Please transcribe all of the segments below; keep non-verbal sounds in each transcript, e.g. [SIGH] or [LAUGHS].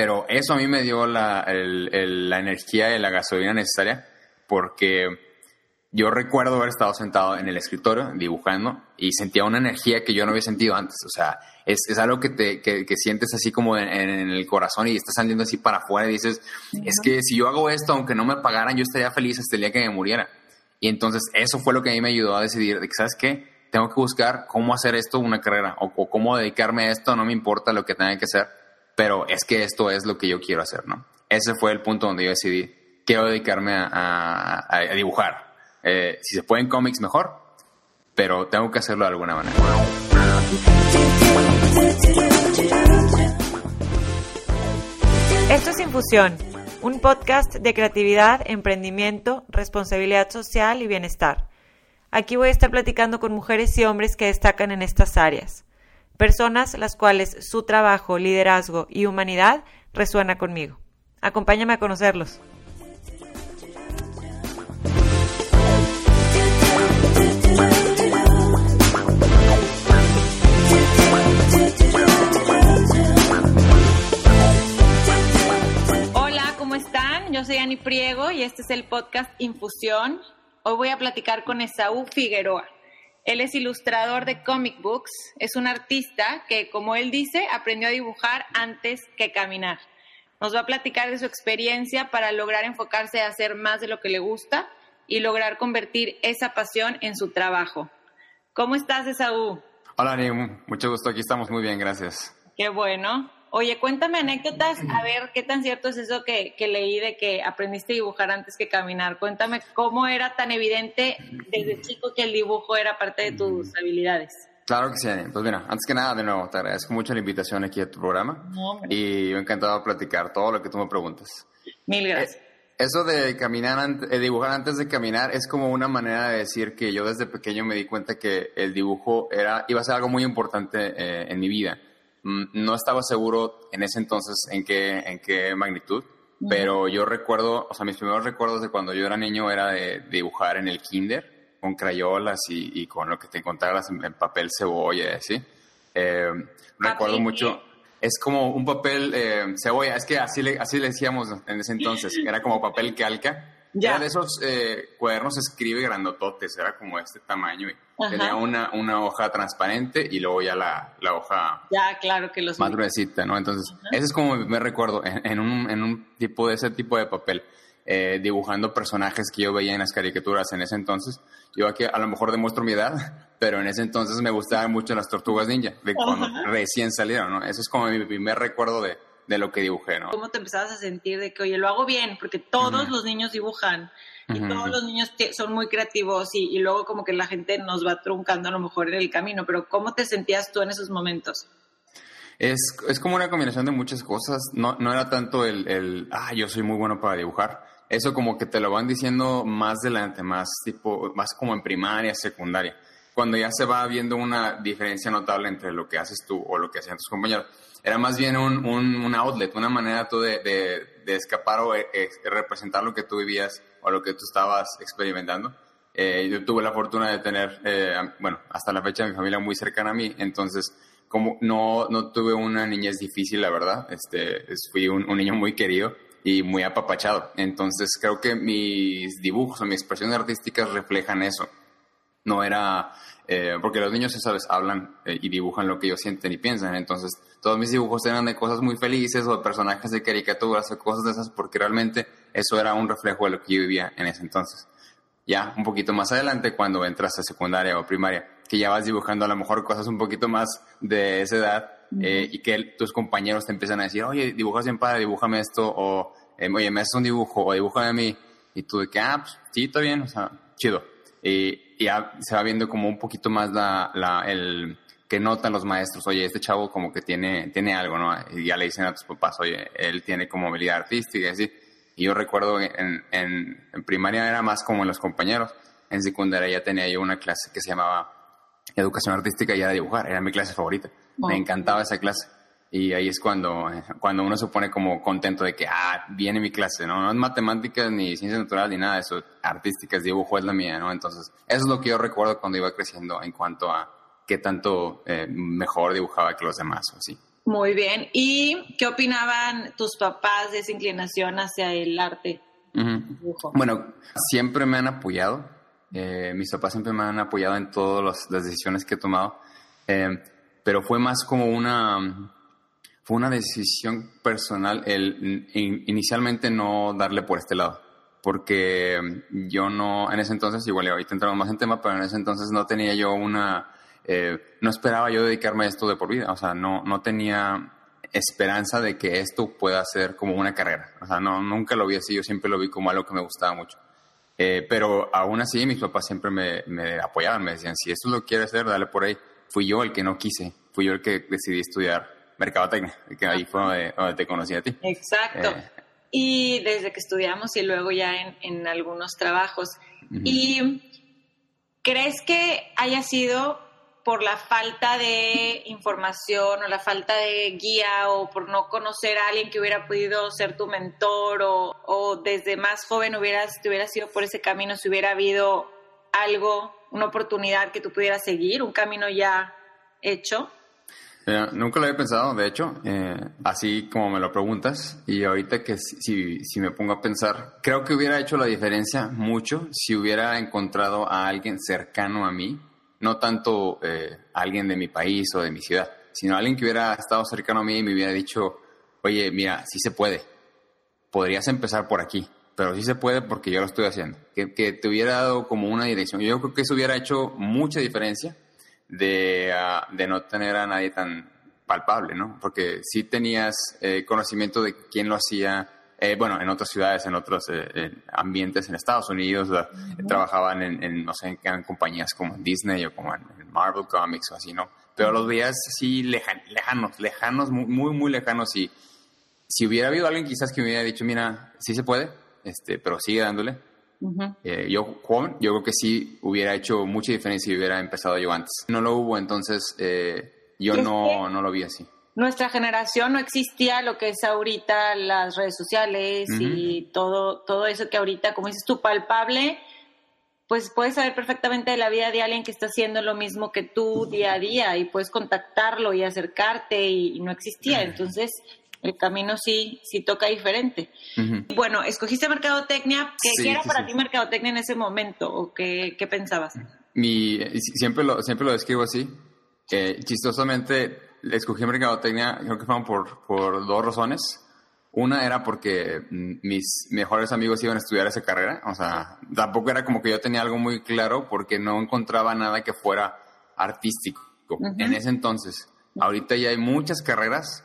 Pero eso a mí me dio la, energía y la gasolina necesaria porque yo recuerdo haber estado sentado en el escritorio dibujando y sentía una energía que yo no había sentido antes. O sea, es, es algo que, te, que, sientes así como en, el corazón y estás saliendo así para afuera y dices, es que si yo hago esto, aunque no me pagaran, yo estaría feliz hasta el día que me muriera. Y entonces eso fue lo que a mí me ayudó a decidir de que, ¿sabes qué? Tengo que buscar cómo hacer esto una carrera o, o cómo dedicarme a esto, no me importa lo que tenga que hacer, pero es que esto es lo que yo quiero hacer, ¿no? Ese fue el punto donde yo decidí, quiero dedicarme a, a dibujar eh, si se pueden cómics, mejor, pero tengo que hacerlo de alguna manera. Esto es Infusión, un podcast de creatividad, emprendimiento, responsabilidad social y bienestar. Aquí voy a estar platicando con mujeres y hombres que destacan en estas áreas, personas las cuales su trabajo, liderazgo y humanidad resuena conmigo. Acompáñame a conocerlos. yo soy Ani Priego y este es el podcast Infusión. Hoy voy a platicar con Esaú Figueroa. Él es ilustrador de comic books, es un artista que, como él dice, aprendió a dibujar antes que caminar. Nos va a platicar de su experiencia para lograr enfocarse a hacer más de lo que le gusta y lograr convertir esa pasión en su trabajo. ¿Cómo estás, Esaú? Hola, Ani, mucho gusto. Aquí estamos muy bien, gracias. Qué bueno. Oye, cuéntame anécdotas, a ver qué tan cierto es eso que, leí de que aprendiste a dibujar antes que caminar. Cuéntame cómo era tan evidente desde chico que el dibujo era parte de tus habilidades. Claro que sí, Pues mira, antes que nada, de nuevo, te agradezco mucho la invitación aquí a tu programa y me ha encantado platicar todo lo que tú me preguntas. Mil gracias. Eh, eso de caminar, eh, dibujar antes de caminar es como una manera de decir que yo desde pequeño me di cuenta que el dibujo era, iba a ser algo muy importante eh, en mi vida no estaba seguro en ese entonces en qué, en qué magnitud, pero yo recuerdo, o sea, mis primeros recuerdos de cuando yo era niño era de, dibujar en el kinder con crayolas y, con lo que te encontraras en, papel cebolla, así. Eh, recuerdo mucho, es como un papel eh, cebolla, es que así le, así le decíamos en ese entonces, [LAUGHS] era como papel calca ya. Era de esos eh, cuadernos escribe grandototes, era como este tamaño. Y tenía una, una hoja transparente y luego ya la, la hoja ya, claro que los más gruesita, ¿no? Entonces, ese es como me recuerdo, en, un, en un tipo de ese tipo de papel, eh, dibujando personajes que yo veía en las caricaturas en ese entonces. Yo aquí a lo mejor demuestro mi edad, [LAUGHS] pero en ese entonces me gustaban mucho las tortugas ninja, de cuando recién salieron, ¿no? Eso es como mi primer recuerdo de, de lo que dibujé, ¿no? ¿Cómo te empezabas a sentir de que, oye, lo hago bien? Porque todos los niños dibujan y todos los niños son muy creativos y, luego como que la gente nos va truncando a lo mejor en el camino, pero ¿cómo te sentías tú en esos momentos? Es, es como una combinación de muchas cosas, no, no era tanto el, el, ah, yo soy muy bueno para dibujar, eso como que te lo van diciendo más delante, más tipo, más como en primaria, secundaria, cuando ya se va viendo una diferencia notable entre lo que haces tú o lo que hacían tus compañeros era más bien un, un, outlet, una manera tú de, de, escapar o eh, representar lo que tú vivías o lo que tú estabas experimentando. Eh, yo tuve la fortuna de tener, eh, bueno, hasta la fecha mi familia muy cercana a mí, entonces como no, no tuve una niñez difícil, la verdad, este, fui un, un niño muy querido y muy apapachado. Entonces creo que mis dibujos o mis expresiones artísticas reflejan eso. No era eh, porque los niños, sabes, hablan eh, y dibujan lo que ellos sienten y piensan. Entonces, todos mis dibujos eran de cosas muy felices o de personajes de caricaturas o cosas de esas, porque realmente eso era un reflejo de lo que yo vivía en ese entonces. Ya un poquito más adelante, cuando entras a secundaria o primaria, que ya vas dibujando a lo mejor cosas un poquito más de esa edad eh, y que tus compañeros te empiezan a decir, oye, dibujas bien padre, dibújame esto, o oye, me haces un dibujo, o dibújame a mí. Y tú de que, ah, pues, sí, está bien, o sea, chido. Y, ya se va viendo como un poquito más la, la, el que notan los maestros, oye, este chavo como que tiene, tiene algo, ¿no? Y ya le dicen a tus papás, oye, él tiene como habilidad artística y así. Y yo recuerdo en, en, en primaria era más como en los compañeros, en secundaria ya tenía yo una clase que se llamaba educación artística y era dibujar, era mi clase favorita. Me encantaba esa clase. Y ahí es cuando, cuando uno se pone como contento de que, ah, viene mi clase, ¿no? No es matemáticas ni ciencias naturales ni nada de eso, artísticas, dibujo es la mía, ¿no? Entonces, eso es lo que yo recuerdo cuando iba creciendo en cuanto a qué tanto eh, mejor dibujaba que los demás, o así. Muy bien. ¿Y qué opinaban tus papás de esa inclinación hacia el arte? Bueno, siempre me han apoyado. Eh, mis papás siempre me han apoyado en todas las decisiones que he tomado. Eh, pero fue más como una fue una decisión personal el inicialmente no darle por este lado porque yo no en ese entonces igual ahorita entramos más en tema pero en ese entonces no tenía yo una eh, no esperaba yo dedicarme a esto de por vida o sea no no tenía esperanza de que esto pueda ser como una carrera o sea no nunca lo vi así yo siempre lo vi como algo que me gustaba mucho. Eh, pero aún así mis papás siempre me, me apoyaban me decían si esto lo quieres hacer dale por ahí fui yo el que no quise fui yo el que decidí estudiar mercadotecnia, que ahí fue donde, te conocí a ti. Exacto. Eh, y desde que estudiamos y luego ya en, algunos trabajos. ¿Y crees que haya sido por la falta de información o la falta de guía o por no conocer a alguien que hubiera podido ser tu mentor o, o desde más joven hubieras, te hubieras ido por ese camino si hubiera habido algo, una oportunidad que tú pudieras seguir, un camino ya hecho? Nunca lo había pensado, de hecho, eh, así como me lo preguntas, y ahorita que si, si, me pongo a pensar, creo que hubiera hecho la diferencia mucho si hubiera encontrado a alguien cercano a mí, no tanto eh, alguien de mi país o de mi ciudad, sino alguien que hubiera estado cercano a mí y me hubiera dicho, oye, mira, sí se puede, podrías empezar por aquí, pero sí se puede porque yo lo estoy haciendo, que, que te hubiera dado como una dirección. Yo creo que eso hubiera hecho mucha diferencia de, ah, de no tener a nadie tan palpable, ¿no? Porque sí tenías eh, conocimiento de quién lo hacía, eh, bueno, en otras ciudades, en otros eh, ambientes en Estados Unidos, trabajaban en, no sé, en, compañías como Disney o como en, Marvel Comics o así, ¿no? Pero los veías así lejanos, lejanos, muy, muy lejanos y si hubiera habido alguien quizás que me hubiera dicho, mira, sí se puede, este, pero sigue dándole, eh, yo joven, yo creo que sí hubiera hecho mucha diferencia si hubiera empezado yo antes. No lo hubo, entonces eh, yo no, no lo vi así. Nuestra generación no existía lo que es ahorita las redes sociales y todo, todo eso que ahorita, como dices tú, palpable, pues puedes saber perfectamente de la vida de alguien que está haciendo lo mismo que tú día a día y puedes contactarlo y acercarte y no existía. Entonces, el camino sí, sí toca diferente. Bueno, escogiste mercadotecnia. ¿Qué, era para ti mercadotecnia en ese momento o qué, pensabas? Mi, siempre, lo, siempre lo describo así. chistosamente, escogí mercadotecnia, creo que fueron por, por dos razones. Una era porque mis mejores amigos iban a estudiar esa carrera. O sea, tampoco era como que yo tenía algo muy claro porque no encontraba nada que fuera artístico en ese entonces. Ahorita ya hay muchas carreras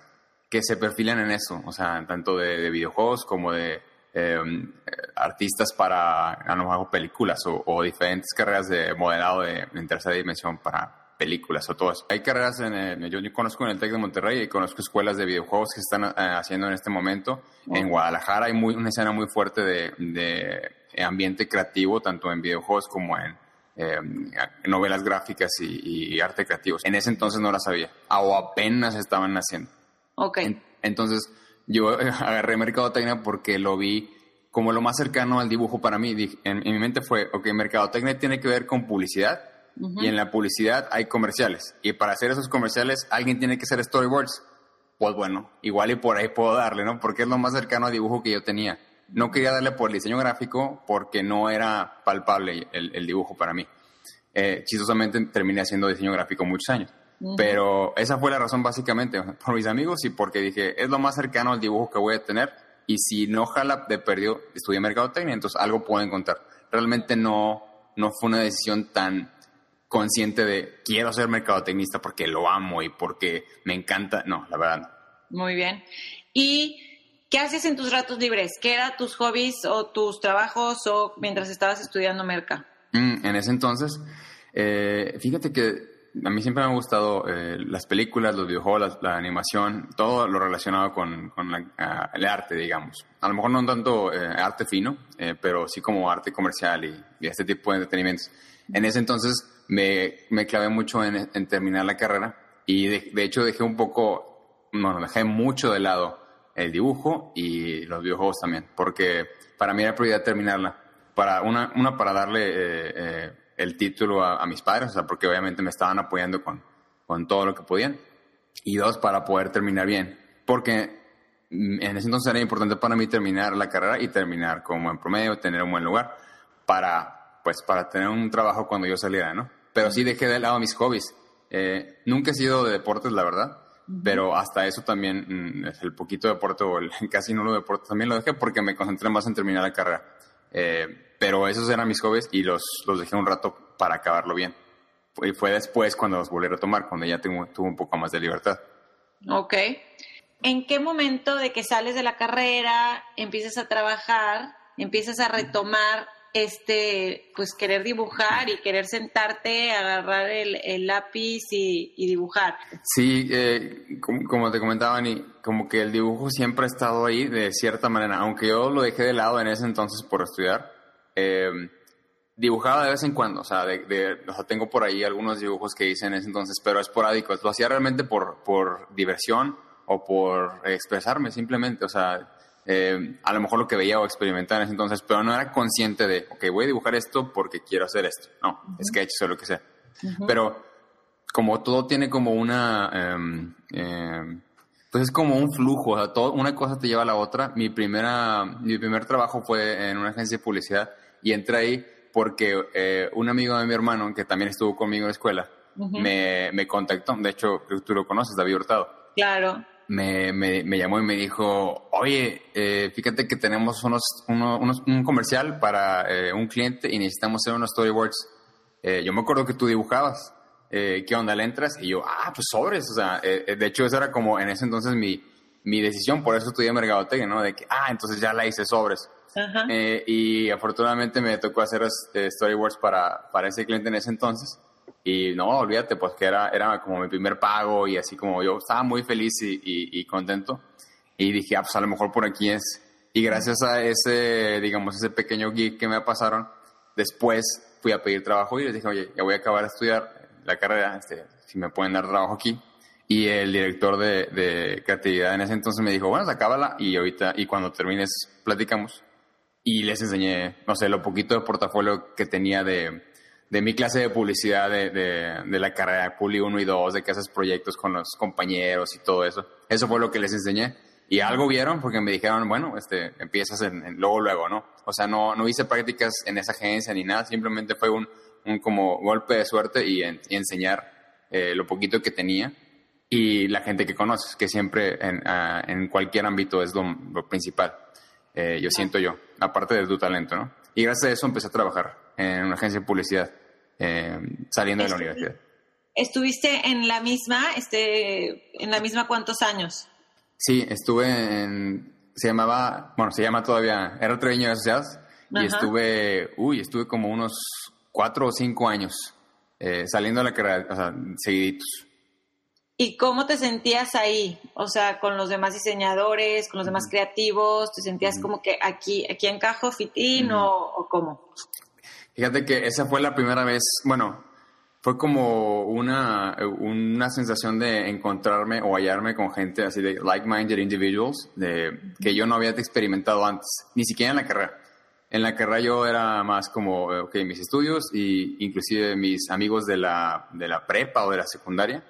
que se perfilan en eso, o sea, tanto de, videojuegos como de em, artistas para, a lo mejor, películas o, diferentes carreras de modelado de, en tercera dimensión para películas o todo eso. Hay carreras, en yo, conozco en el TEC de Monterrey y conozco escuelas de videojuegos que están eh, haciendo en este momento. En Guadalajara hay muy, una escena muy fuerte de, de ambiente creativo, tanto en videojuegos como en em, novelas gráficas y, y, arte creativo. En ese entonces no la sabía, o apenas estaban naciendo. Ok. entonces, yo [LAUGHS] agarré mercadotecnia porque lo vi como lo más cercano al dibujo para mí. en, mi mente fue, ok, mercadotecnia tiene que ver con publicidad y en la publicidad hay comerciales. Y para hacer esos comerciales alguien tiene que hacer storyboards. Pues bueno, igual y por ahí puedo darle, ¿no? Porque es lo más cercano al dibujo que yo tenía. No quería darle por el diseño gráfico porque no era palpable el, dibujo para mí. Eh, chistosamente terminé haciendo diseño gráfico muchos años. Pero esa fue la razón básicamente, por mis amigos y porque dije, es lo más cercano al dibujo que voy a tener y si no jala de perdido, estudié mercadotecnia, entonces algo puedo encontrar. Realmente no, no fue una decisión tan consciente de quiero ser mercadotecnista porque lo amo y porque me encanta. No, la verdad Muy bien. ¿Y qué haces en tus ratos libres? ¿Qué eran tus hobbies o tus trabajos o mientras estabas estudiando merca? Mm, en ese entonces, eh, fíjate que a mí siempre me han gustado eh, las películas, los videojuegos, la, animación, todo lo relacionado con, ah, el arte, digamos. A lo mejor no tanto eh, arte fino, eh, pero sí como arte comercial y, este tipo de entretenimientos. En ese entonces me, me clavé mucho en, terminar la carrera y de, hecho dejé un poco, bueno, dejé mucho de lado el dibujo y los videojuegos también, porque para mí era prioridad terminarla. Para una, una para darle el título a, mis padres, o sea, porque obviamente me estaban apoyando con, con todo lo que podían. y dos, para poder terminar bien. Porque en ese entonces era importante para mí terminar la carrera y terminar como en promedio, tener un buen lugar para, pues, para tener un trabajo cuando yo saliera, ¿no? Pero sí dejé de lado mis hobbies. Eh, nunca he sido de deportes, la verdad, pero hasta eso también, mm, el poquito deporte o el [LAUGHS] casi no lo deporte, también lo dejé porque me concentré más en terminar la carrera. Eh, pero esos eran mis hobbies y los, los dejé un rato para acabarlo bien. Y fue después cuando los volví a retomar, cuando ya tuve un poco más de libertad. Ok. ¿En qué momento de que sales de la carrera, empiezas a trabajar, empiezas a retomar este, pues querer dibujar y querer sentarte, agarrar el, lápiz y, dibujar. Sí, eh, como, te comentaba, Ani, como que el dibujo siempre ha estado ahí de cierta manera, aunque yo lo dejé de lado en ese entonces por estudiar. Eh, dibujaba de vez en cuando, o sea, de, tengo por ahí algunos dibujos que hice en ese entonces, pero esporádicos. Lo hacía realmente por, por diversión o por expresarme simplemente, o sea, eh, a lo mejor lo que veía o experimentaba en ese entonces, pero no era consciente de, ok, voy a dibujar esto porque quiero hacer esto. No, sketch o lo que sea. Pero como todo tiene como una, em, em, pues es como un flujo, o sea, todo, una cosa te lleva a la otra. Mi, primera, mi primer trabajo fue en una agencia de publicidad y entré ahí porque eh, un amigo de mi hermano, que también estuvo conmigo en la escuela, me, me contactó. De hecho, tú lo conoces, David Hurtado. Claro me, me, me, llamó y me dijo, oye, eh, fíjate que tenemos unos, unos, un comercial para eh, un cliente y necesitamos hacer unos storyboards. Eh, yo me acuerdo que tú dibujabas. ¿Qué onda? ¿Le entras? Y yo, ah, pues sobres. O sea, de hecho, esa era como en ese entonces mi, mi decisión. Por eso estudié mercadotecnia, ¿no? De que, ah, entonces ya la hice sobres. Y afortunadamente me tocó hacer storyboards para, para ese cliente en ese entonces. Y no, olvídate, pues que era, era como mi primer pago y así como yo estaba muy feliz y, y, contento. Y dije, ah, pues a lo mejor por aquí es. Y gracias a ese, digamos, ese pequeño gig que me pasaron, después fui a pedir trabajo y les dije, oye, ya voy a acabar de estudiar la carrera, este, si me pueden dar trabajo aquí. Y el director de, de creatividad en ese entonces me dijo, bueno, acábala y ahorita, y cuando termines, platicamos. Y les enseñé, no sé, lo poquito de portafolio que tenía de, de mi clase de publicidad de, de, la carrera de Puli 1 y 2, de que haces proyectos con los compañeros y todo eso. Eso fue lo que les enseñé. Y algo vieron porque me dijeron, bueno, este, empiezas en, luego, luego, ¿no? O sea, no, no hice prácticas en esa agencia ni nada, simplemente fue un, un como golpe de suerte y, enseñar eh, lo poquito que tenía y la gente que conoces, que siempre en, ah, en cualquier ámbito es lo, principal, eh, yo siento yo, aparte de tu talento, ¿no? Y gracias a eso empecé a trabajar en una agencia de publicidad, eh, saliendo de la universidad. ¿Estuviste en la misma, este, en la misma cuántos años? Sí, estuve en, se llamaba, bueno, se llama todavía, era Treviño Asociados, y estuve, uy, estuve como unos cuatro o cinco años eh, saliendo de la carrera, o sea, seguiditos. ¿Y cómo te sentías ahí? O sea, con los demás diseñadores, con los demás creativos, ¿te sentías como que aquí, aquí encajo fitín o, o, cómo? Fíjate que esa fue la primera vez, bueno, fue como una, una sensación de encontrarme o hallarme con gente así de like-minded individuals de, que yo no había experimentado antes, ni siquiera en la carrera. En la carrera yo era más como, ok, mis estudios y inclusive mis amigos de la, de la prepa o de la secundaria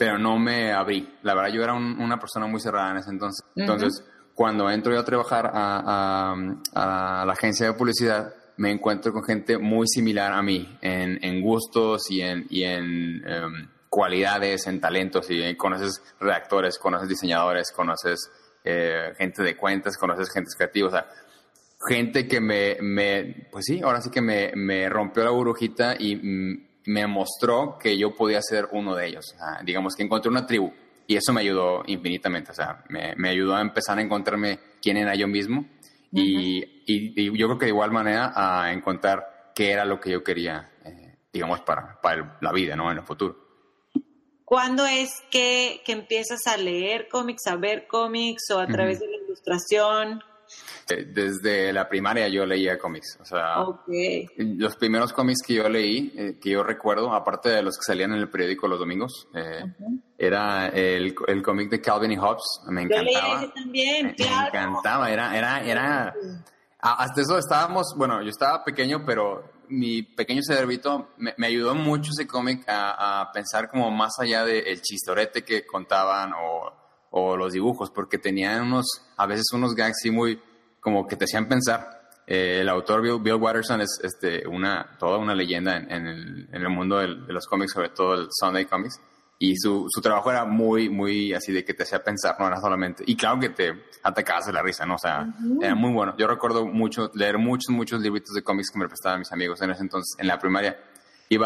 pero no me abrí. La verdad, yo era una persona muy cerrada en ese entonces. Entonces, cuando entro yo a trabajar a, la agencia de publicidad, me encuentro con gente muy similar a mí en, en gustos y en, y en em, cualidades, en talentos. Y conoces redactores, conoces diseñadores, conoces eh, gente de cuentas, conoces gente creativa. O sea, gente que me, me, pues sí, ahora sí que me, me rompió la burbujita y mm, me mostró que yo podía ser uno de ellos. digamos que encontré una tribu y eso me ayudó infinitamente. O sea, me, ayudó a empezar a encontrarme quién era yo mismo y, yo creo que de igual manera a encontrar qué era lo que yo quería, eh, digamos, para, para la vida, ¿no? En el futuro. ¿Cuándo es que, que empiezas a leer cómics, a ver cómics o a través de la ilustración? Eh, desde la primaria yo leía cómics. O sea, los primeros cómics que yo leí, eh, que yo recuerdo, aparte de los que salían en el periódico los domingos, eh, era el, el cómic de Calvin y Hobbes. Me encantaba. Yo también, me, encantaba. Era, era, era. Hasta eso estábamos, bueno, yo estaba pequeño, pero mi pequeño cerebrito, me, me ayudó mucho ese cómic a, a, pensar como más allá del el chistorete que contaban o, o, los dibujos, porque tenían unos, a veces unos gags sí muy, como que te hacían pensar. Eh, el autor Bill, Bill, Watterson es este, una, toda una leyenda en, en, el, en el, mundo del, de los cómics, sobre todo el Sunday Comics y su, su, trabajo era muy, muy así de que te hacía pensar, no era solamente, y claro que te atacabas de la risa, ¿no? O sea, uh -huh. era muy bueno. Yo recuerdo mucho, leer muchos, muchos libritos de cómics que me prestaban mis amigos en ese entonces, en la primaria. Y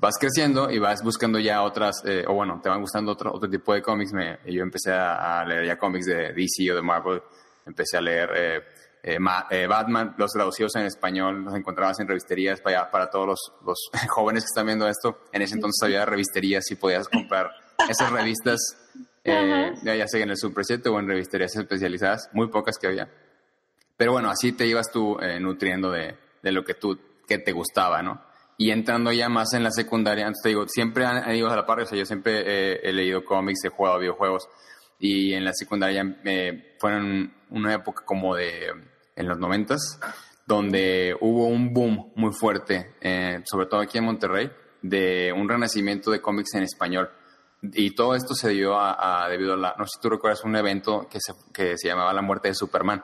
vas, creciendo y vas buscando ya otras, eh, o bueno, te van gustando otro, otro tipo de cómics. Me, yo empecé a, a, leer ya cómics de DC o de Marvel, empecé a leer... Eh, eh, Ma, eh, Batman, los traducidos en español, los encontrabas en revisterías para, para todos los, los, [LAUGHS] jóvenes que están viendo esto. En ese entonces había revisterías y podías comprar esas revistas, [LAUGHS] eh, ya, sea en el Super 7 o en revisterías especializadas, muy pocas que había. Pero bueno, así te ibas tú nutriendo de, de, lo que tú, que te gustaba, ¿no? Y entrando ya más en la secundaria, antes te digo, siempre han ido a la par, o sea, yo siempre he leído cómics, he jugado videojuegos, y en la secundaria eh, fueron una época como de en los noventas donde hubo un boom muy fuerte, eh, sobre todo aquí en Monterrey, de un renacimiento de cómics en español. Y todo esto se dio a, a, debido a la, no sé si tú recuerdas un evento que se, que se llamaba La muerte de Superman,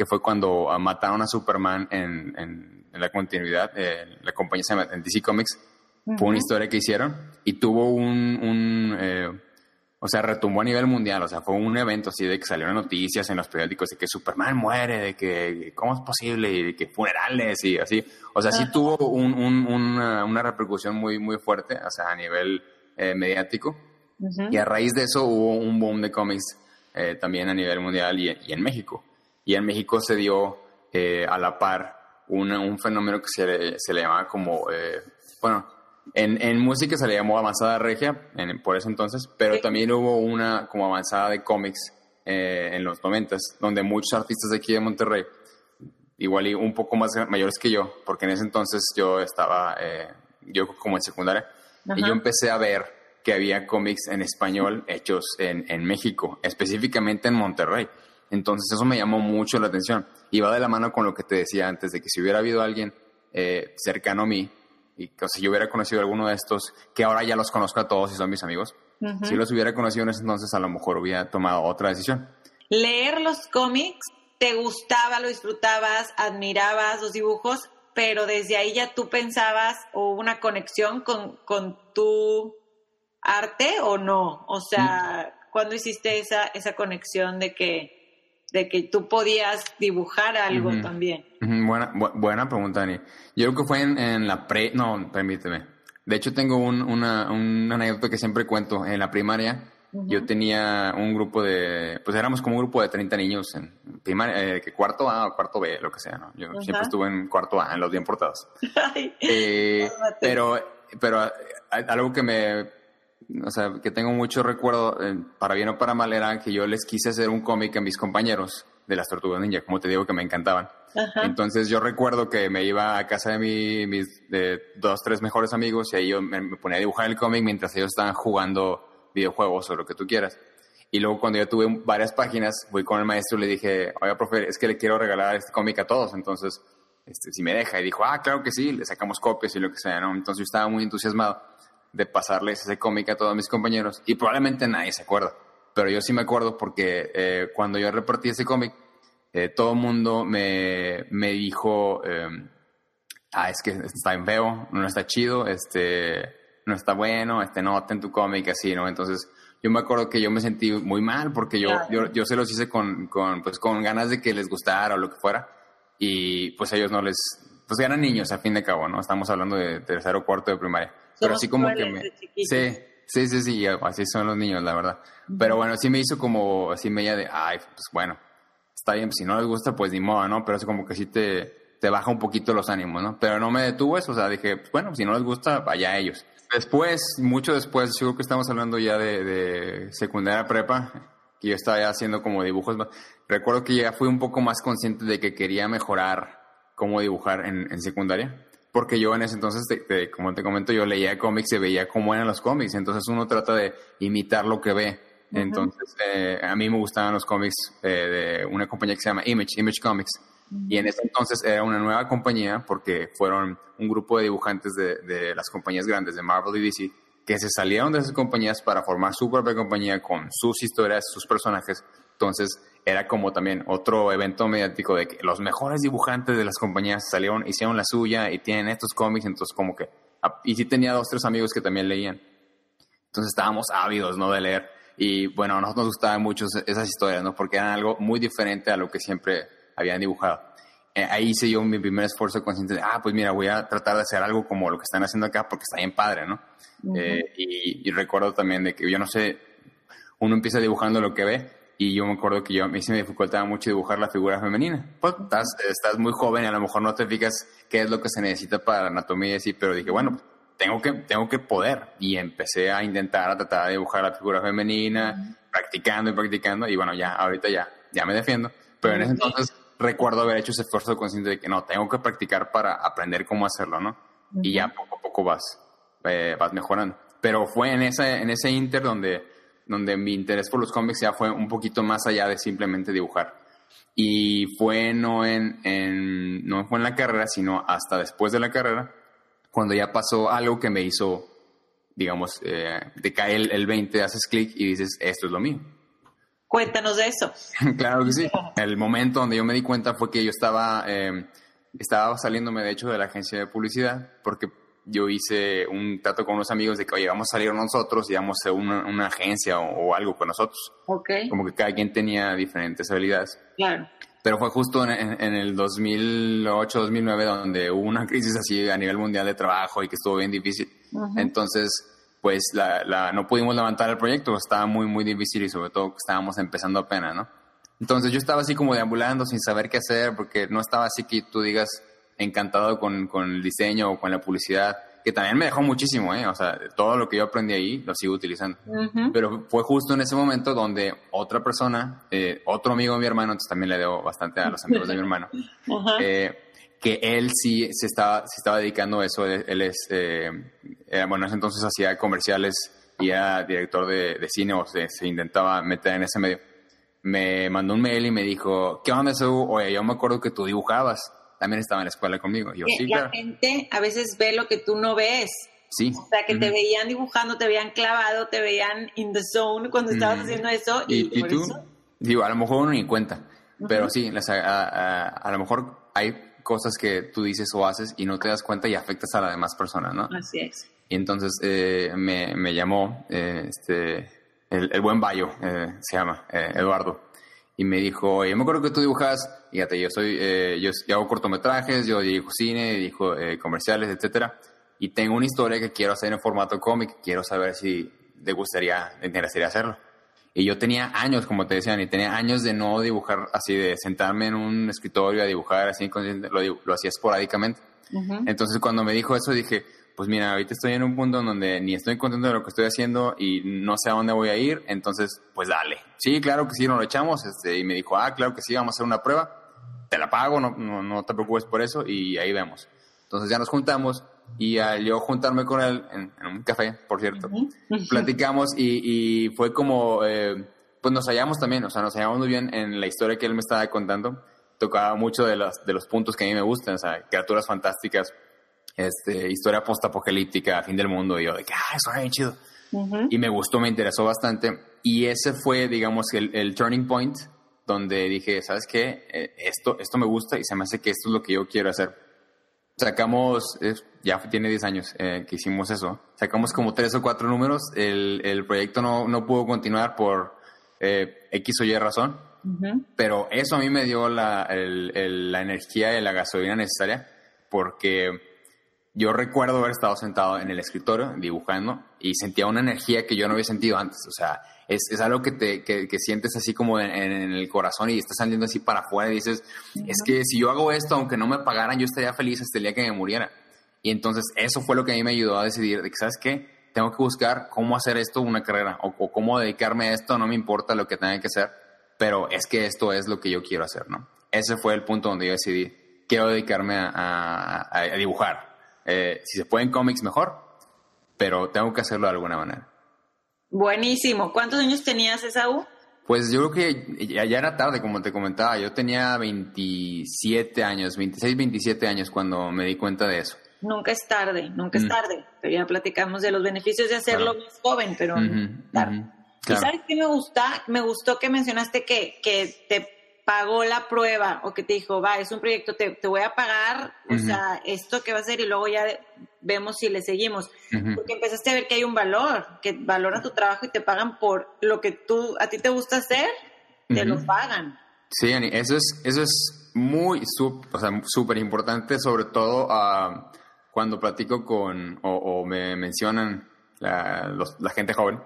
que fue cuando mataron a Superman en, en, en la continuidad, eh, la compañía se llama en DC Comics, uh -huh. fue una historia que hicieron y tuvo un, un eh, o sea, retumbó a nivel mundial, o sea, fue un evento así de que salieron noticias en los periódicos de que Superman muere, de que cómo es posible, y de que funerales y así. O sea, sí tuvo un, un, una, una, repercusión muy, muy fuerte, o sea, a nivel eh, mediático. Uh -huh. Y a raíz de eso hubo un boom de cómics eh, también a nivel mundial y, y, en México. Y en México se dio eh, a la par una, un fenómeno que se le, se le llamaba como, eh, bueno, en, en, música se le llamó avanzada regia en, por ese entonces, pero sí. también hubo una como avanzada de cómics eh, en los noventas, donde muchos artistas de aquí de Monterrey, igual y un poco más mayores que yo, porque en ese entonces yo estaba, eh, yo como en secundaria, Ajá. y yo empecé a ver que había cómics en español hechos en, en México, específicamente en Monterrey. Entonces eso me llamó mucho la atención. Y va de la mano con lo que te decía antes, de que si hubiera habido alguien eh, cercano a mí y que o sea, yo hubiera conocido a alguno de estos, que ahora ya los conozco a todos y son mis amigos, uh -huh. si los hubiera conocido en ese entonces, a lo mejor hubiera tomado otra decisión. Leer los cómics, te gustaba, lo disfrutabas, admirabas los dibujos, pero desde ahí ya tú pensabas o una conexión con, con tu arte o no. O sea, mm. ¿cuándo hiciste esa, esa conexión de que de que tú podías dibujar algo uh -huh. también. Uh -huh. Buena, bu buena pregunta, Dani. Yo creo que fue en, en, la pre... No, permíteme. De hecho, tengo un, una, una anécdota que siempre cuento. En la primaria, uh -huh. yo tenía un grupo de... Pues éramos como un grupo de 30 niños en primaria, eh, que cuarto A o cuarto B, lo que sea, ¿no? Yo siempre estuve en cuarto A, en los bien portados. [LAUGHS] eh, pero, pero algo que me o sea, que tengo mucho recuerdo, eh, para bien o para mal, era que yo les quise hacer un cómic a mis compañeros de las Tortugas Ninja, como te digo, que me encantaban. Ajá. Entonces yo recuerdo que me iba a casa de mi, mis de dos, tres mejores amigos y ahí yo me, me ponía a dibujar el cómic mientras ellos estaban jugando videojuegos o lo que tú quieras. Y luego cuando yo tuve varias páginas, fui con el maestro y le dije, oiga, profe, es que le quiero regalar este cómic a todos, entonces, este, si me deja. Y dijo, ah, claro que sí, le sacamos copias y lo que sea, ¿no? Entonces yo estaba muy entusiasmado de pasarles ese cómic a todos mis compañeros y probablemente nadie se acuerda. Pero yo sí me acuerdo porque eh, cuando yo repartí ese cómic, eh, todo el mundo me, me dijo, eh, ah, es que está en feo, no está chido, este, no está bueno, este, no, ten tu cómic, así, ¿no? Entonces, yo me acuerdo que yo me sentí muy mal porque yo, claro. yo, yo, se los hice con, con, pues, con ganas de que les gustara o lo que fuera y pues ellos no les, pues eran niños a fin de cabo, ¿no? Estamos hablando de tercero o cuarto de primaria pero así como que me... Sí, sí, sí, sí, así son los niños, la verdad. Uh -huh. Pero bueno, sí me hizo como así media de, ay, pues bueno, está bien, si no les gusta, pues ni modo, ¿no? Pero es como que sí te, te baja un poquito los ánimos, ¿no? Pero no me detuvo eso, o sea, dije, pues bueno, si no les gusta, vaya a ellos. Después, mucho después, seguro que estamos hablando ya de, de secundaria prepa, que yo estaba ya haciendo como dibujos. Recuerdo que ya fui un poco más consciente de que quería mejorar cómo dibujar en, en secundaria porque yo en ese entonces, te, te, como te comento, yo leía cómics y veía cómo eran los cómics, entonces uno trata de imitar lo que ve. Uh -huh. Entonces, eh, a mí me gustaban los cómics eh, de una compañía que se llama Image, Image Comics. Y en ese entonces era una nueva compañía porque fueron un grupo de dibujantes de, de las compañías grandes de Marvel y DC que se salieron de esas compañías para formar su propia compañía con sus historias, sus personajes. Entonces era como también otro evento mediático de que los mejores dibujantes de las compañías salieron, hicieron la suya y tienen estos cómics, entonces como que... Y sí tenía dos, tres amigos que también leían. Entonces estábamos ávidos, ¿no? De leer. Y bueno, a nosotros nos gustaban mucho esas historias, ¿no? Porque eran algo muy diferente a lo que siempre habían dibujado. Eh, ahí hice yo mi primer esfuerzo consciente de, ah, pues mira, voy a tratar de hacer algo como lo que están haciendo acá porque está bien padre, ¿no? Eh, y, recuerdo también de que yo no sé, uno empieza dibujando lo que ve y yo me acuerdo que yo, a mí se me dificultaba mucho dibujar la figura femenina. Pues estás, estás muy joven a lo mejor no te fijas qué es lo que se necesita para la anatomía y así, pero dije, bueno, tengo que, tengo que poder. Y empecé a intentar, a tratar de dibujar la figura femenina, practicando y practicando y bueno, ya, ahorita ya, ya me defiendo. Pero en ese entonces recuerdo haber hecho ese esfuerzo consciente de que no, tengo que practicar para aprender cómo hacerlo, ¿no? Y ya poco a poco vas, eh, vas mejorando. Pero fue en ese, en ese inter donde, donde mi interés por los cómics ya fue un poquito más allá de simplemente dibujar. Y fue no en, en, no fue en la carrera, sino hasta después de la carrera, cuando ya pasó algo que me hizo, digamos, eh, te cae el, el 20, haces clic y dices, esto es lo mío. Cuéntanos de eso. [LAUGHS] claro que sí. [LAUGHS] El momento donde yo me di cuenta fue que yo estaba, eh, estaba saliéndome de hecho de la agencia de publicidad porque yo hice un trato con unos amigos de que, oye, vamos a salir nosotros y vamos a una, una agencia o, algo con nosotros. Ok. Como que cada quien tenía diferentes habilidades. Claro. Pero fue justo en, el 2008-2009 donde hubo una crisis así a nivel mundial de trabajo y que estuvo bien difícil. Entonces, pues la, la, no pudimos levantar el proyecto, estaba muy, muy difícil y sobre todo estábamos empezando apenas, ¿no? Entonces yo estaba así como deambulando sin saber qué hacer porque no estaba así que tú digas encantado con, con el diseño o con la publicidad que también me dejó muchísimo, ¿eh? O sea, todo lo que yo aprendí ahí lo sigo utilizando. Pero fue justo en ese momento donde otra persona, eh, otro amigo de mi hermano, entonces también le debo bastante a los amigos de mi hermano, [LAUGHS] eh, que él sí se estaba, se estaba dedicando a eso. Él, es, eh, bueno, entonces hacía comerciales y era director de, cine o se, se, intentaba meter en ese medio. Me mandó un mail y me dijo, ¿qué onda, eso? Oye, yo me acuerdo que tú dibujabas también estaba en la escuela conmigo. Yo, sí, la gente a veces ve lo que tú no ves. Sí. O sea, que te veían dibujando, te veían clavado, te veían in the zone cuando estabas haciendo eso. ¿Y, y, tú? Digo, a lo mejor uno ni cuenta. Pero sí, a, lo mejor hay cosas que tú dices o haces y no te das cuenta y afectas a la demás persona, ¿no? Así es. Y entonces eh, me, me, llamó eh, este, el, el, buen Bayo, eh, se llama, Eduardo y me dijo, yo me acuerdo que tú dibujas, fíjate, yo soy, eh, yo, hago cortometrajes, yo dirijo cine, dirijo eh, comerciales, etcétera, y tengo una historia que quiero hacer en formato cómic, quiero saber si te gustaría, te interesaría hacerlo. Y yo tenía años, como te decía, y tenía años de no dibujar así, de sentarme en un escritorio a dibujar así, lo, lo hacía esporádicamente. Entonces cuando me dijo eso dije, pues mira, ahorita estoy en un punto en donde ni estoy contento de lo que estoy haciendo y no sé a dónde voy a ir, entonces, pues dale. Sí, claro que sí, nos lo echamos. Este, y me dijo, ah, claro que sí, vamos a hacer una prueba. Te la pago, no, no, te preocupes por eso y ahí vemos. Entonces ya nos juntamos y al yo juntarme con él en, un café, por cierto, [LAUGHS] platicamos y, y, fue como, eh, pues nos hallamos también, o sea, nos hallamos muy bien en la historia que él me estaba contando. Tocaba mucho de los, de los puntos que a mí me gustan, o sea, criaturas fantásticas, este, historia post-apocalíptica, fin del mundo, y yo de que, ah, eso es chido. Y me gustó, me interesó bastante. Y ese fue, digamos, el, el turning point donde dije, ¿sabes qué? Eh, esto, esto me gusta y se me hace que esto es lo que yo quiero hacer. Sacamos, ya tiene 10 años eh, que hicimos eso, sacamos como tres o cuatro números, el, el proyecto no, no, pudo continuar por eh, X o Y razón, pero eso a mí me dio la, el, la energía y la gasolina necesaria porque yo recuerdo haber estado sentado en el escritorio dibujando y sentía una energía que yo no había sentido antes. O sea, es, es algo que, te, que, sientes así como en, el corazón y estás saliendo así para afuera y dices, es que si yo hago esto, aunque no me pagaran, yo estaría feliz hasta el día que me muriera. Y entonces eso fue lo que a mí me ayudó a decidir de que, ¿sabes qué? Tengo que buscar cómo hacer esto una carrera o, o cómo dedicarme a esto, no me importa lo que tenga que hacer, pero es que esto es lo que yo quiero hacer, ¿no? Ese fue el punto donde yo decidí, quiero dedicarme a, a, a dibujar eh, si se puede en cómics, mejor, pero tengo que hacerlo de alguna manera. Buenísimo. ¿Cuántos años tenías, Esaú? Pues yo creo que ya, ya, era tarde, como te comentaba. Yo tenía 27 años, 26, 27 años cuando me di cuenta de eso. Nunca es tarde, nunca es mm. tarde. Pero ya platicamos de los beneficios de hacerlo más joven, pero tarde. ¿Y sabes qué me gusta? Me gustó que mencionaste que, que te pagó la prueba o que te dijo, va, es un proyecto, te, te voy a pagar, o sea, esto que va a ser y luego ya vemos si le seguimos. Porque empezaste a ver que hay un valor, que valora tu trabajo y te pagan por lo que tú, a ti te gusta hacer, te lo pagan. Sí, Ani, eso es, eso es muy, súper importante, sobre todo uh, cuando platico con o, me mencionan la, la gente joven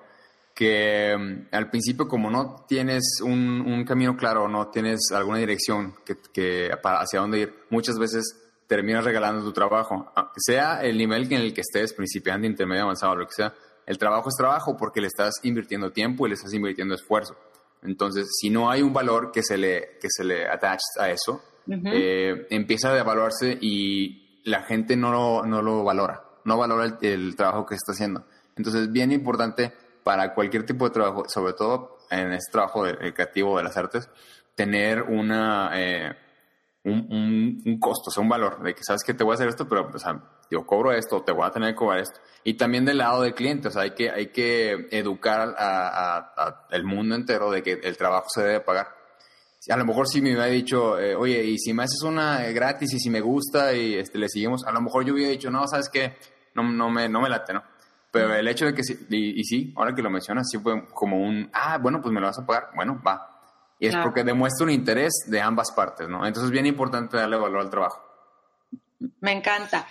que mm, al principio como no tienes un, un camino claro, no tienes alguna dirección que, que hacia dónde ir, muchas veces terminas regalando tu trabajo, ah, sea el nivel en el que estés, principiante, intermedio, avanzado, lo que sea, el trabajo es trabajo porque le estás invirtiendo tiempo y le estás invirtiendo esfuerzo. Entonces, si no hay un valor que se le, que se le atache a eso, eh, empieza a devaluarse y la gente no lo, no lo valora, no valora el, el trabajo que está haciendo. Entonces, bien importante para cualquier tipo de trabajo, sobre todo en este trabajo de, creativo de las artes, tener una, eh, un, un, costo, o sea, un valor de que sabes que te voy a hacer esto, pero o sea, yo cobro esto, te voy a tener que cobrar esto. Y también del lado del cliente, o sea, hay que, hay que educar a, el mundo entero de que el trabajo se debe pagar. A lo mejor si me hubiera dicho, eh, oye, y si me haces una gratis y si me gusta y este, le seguimos, a lo mejor yo hubiera dicho, no, sabes que no, no, me, no me late, ¿no? Pero el hecho de que sí, y, sí, ahora que lo mencionas, sí fue como un, ah, bueno, pues me lo vas a pagar, bueno, va. Y es porque demuestra un interés de ambas partes, ¿no? Entonces es bien importante darle valor al trabajo. Me encanta.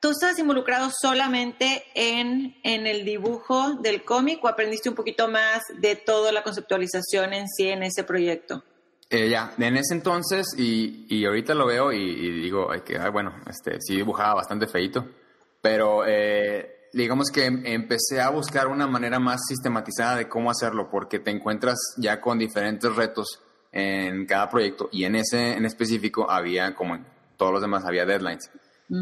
¿Tú estás involucrado solamente en, en el dibujo del cómic o aprendiste un poquito más de toda la conceptualización en sí en ese proyecto? Eh, ya, en ese entonces, y, y ahorita lo veo y, digo, que, bueno, este, sí dibujaba bastante feito, pero eh, digamos que empecé a buscar una manera más sistematizada de cómo hacerlo, porque te encuentras ya con diferentes retos en cada proyecto y en ese en específico había, como en todos los demás, había deadlines,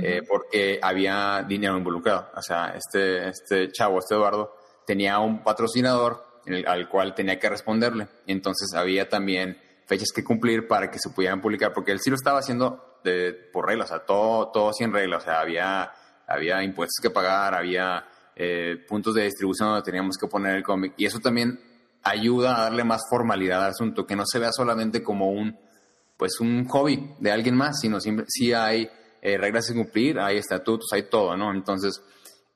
eh, porque había dinero involucrado. O sea, este, este chavo, este Eduardo, tenía un patrocinador al cual tenía que responderle. Entonces había también fechas que cumplir para que se pudieran publicar, porque él sí lo estaba haciendo de, por reglas, o sea, todo, todo sin reglas, o sea, había había impuestos que pagar, había eh, puntos de distribución donde teníamos que poner el cómic. Y eso también ayuda a darle más formalidad al asunto, que no se vea solamente como un, pues un hobby de alguien más, sino siempre sí hay eh, reglas que cumplir, hay estatutos, hay todo, ¿no? Entonces,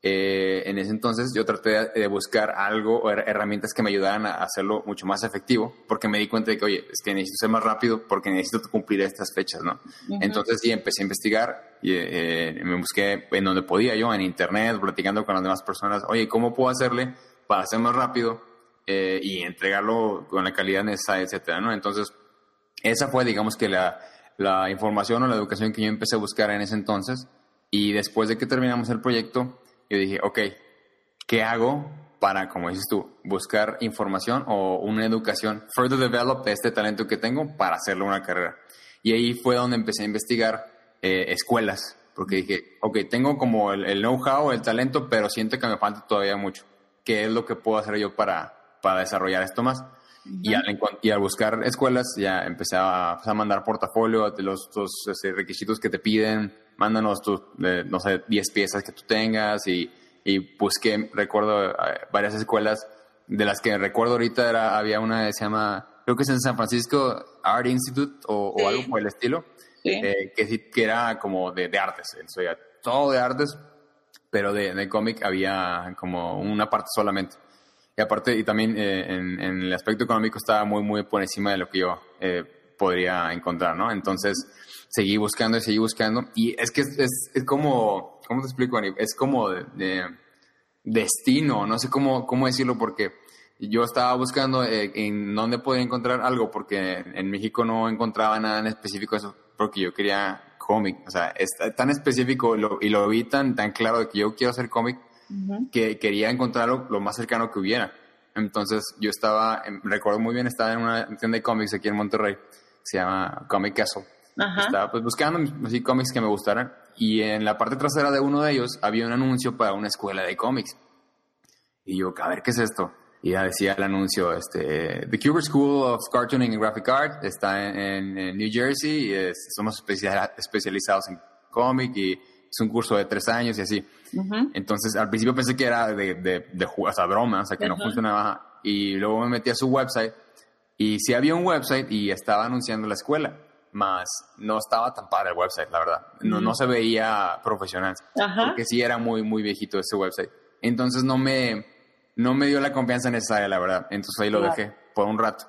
eh, en ese entonces yo traté de buscar algo, herramientas que me ayudaran a hacerlo mucho más efectivo, porque me di cuenta de que, oye, es que necesito ser más rápido porque necesito cumplir estas fechas, ¿no? Entonces sí, empecé a investigar y eh, me busqué en donde podía yo, en internet, platicando con las demás personas, oye, ¿cómo puedo hacerle para ser más rápido eh, y entregarlo con la calidad necesaria, etcétera, ¿no? Entonces, esa fue, digamos que la, la información o la educación que yo empecé a buscar en ese entonces y después de que terminamos el proyecto, yo dije, ok, ¿qué hago para, como dices tú, buscar información o una educación, further develop este talento que tengo para hacerlo una carrera? Y ahí fue donde empecé a investigar eh, escuelas, porque dije, ok, tengo como el, know-how, el talento, pero siento que me falta todavía mucho. ¿Qué es lo que puedo hacer yo para, para desarrollar esto más? y, al, y, al, buscar escuelas ya empecé a, pues, a mandar portafolio de los, los este, requisitos que te piden, mándanos no sé, 10 piezas que tú tengas y, y busqué, recuerdo eh, varias escuelas, de las que recuerdo ahorita era, había una que se llama, creo que es en San Francisco Art Institute o, algo por el estilo, eh, que, que era como de, de artes, todo de artes, pero de, de cómic había como una parte solamente. Y aparte, y también eh, en, en, el aspecto económico estaba muy, muy por encima de lo que yo podría encontrar, ¿no? Entonces, seguí buscando y seguí buscando. Y es que es, es, como, ¿cómo te explico, Ani? Es como de, destino, no sé cómo, cómo decirlo, porque yo estaba buscando eh, en dónde podía encontrar algo, porque en México no encontraba nada en específico eso, porque yo quería cómic, o sea, es tan específico y lo vi tan, tan claro de que yo quiero hacer cómic, que quería encontrarlo lo más cercano que hubiera. Entonces yo estaba, recuerdo muy bien, estaba en una tienda de cómics aquí en Monterrey, se llama Comic Castle. Estaba pues buscando así cómics que me gustaran y en la parte trasera de uno de ellos había un anuncio para una escuela de cómics. Y yo, a ver, ¿qué es esto? y ya decía el anuncio, este, The Kubert School of Cartooning and Graphic Art está en, en New Jersey y somos especializados en cómic y es un curso de tres años y así. Entonces, al principio pensé que era de, de, de, o sea, broma, o sea, que no funcionaba. Y luego me metí a su website y sí había un website y estaba anunciando la escuela, más no estaba tan padre el website, la verdad. No, no se veía profesional, porque sí era muy, muy viejito ese website. Entonces no me, no me dio la confianza necesaria, la verdad. Entonces ahí lo dejé por un rato.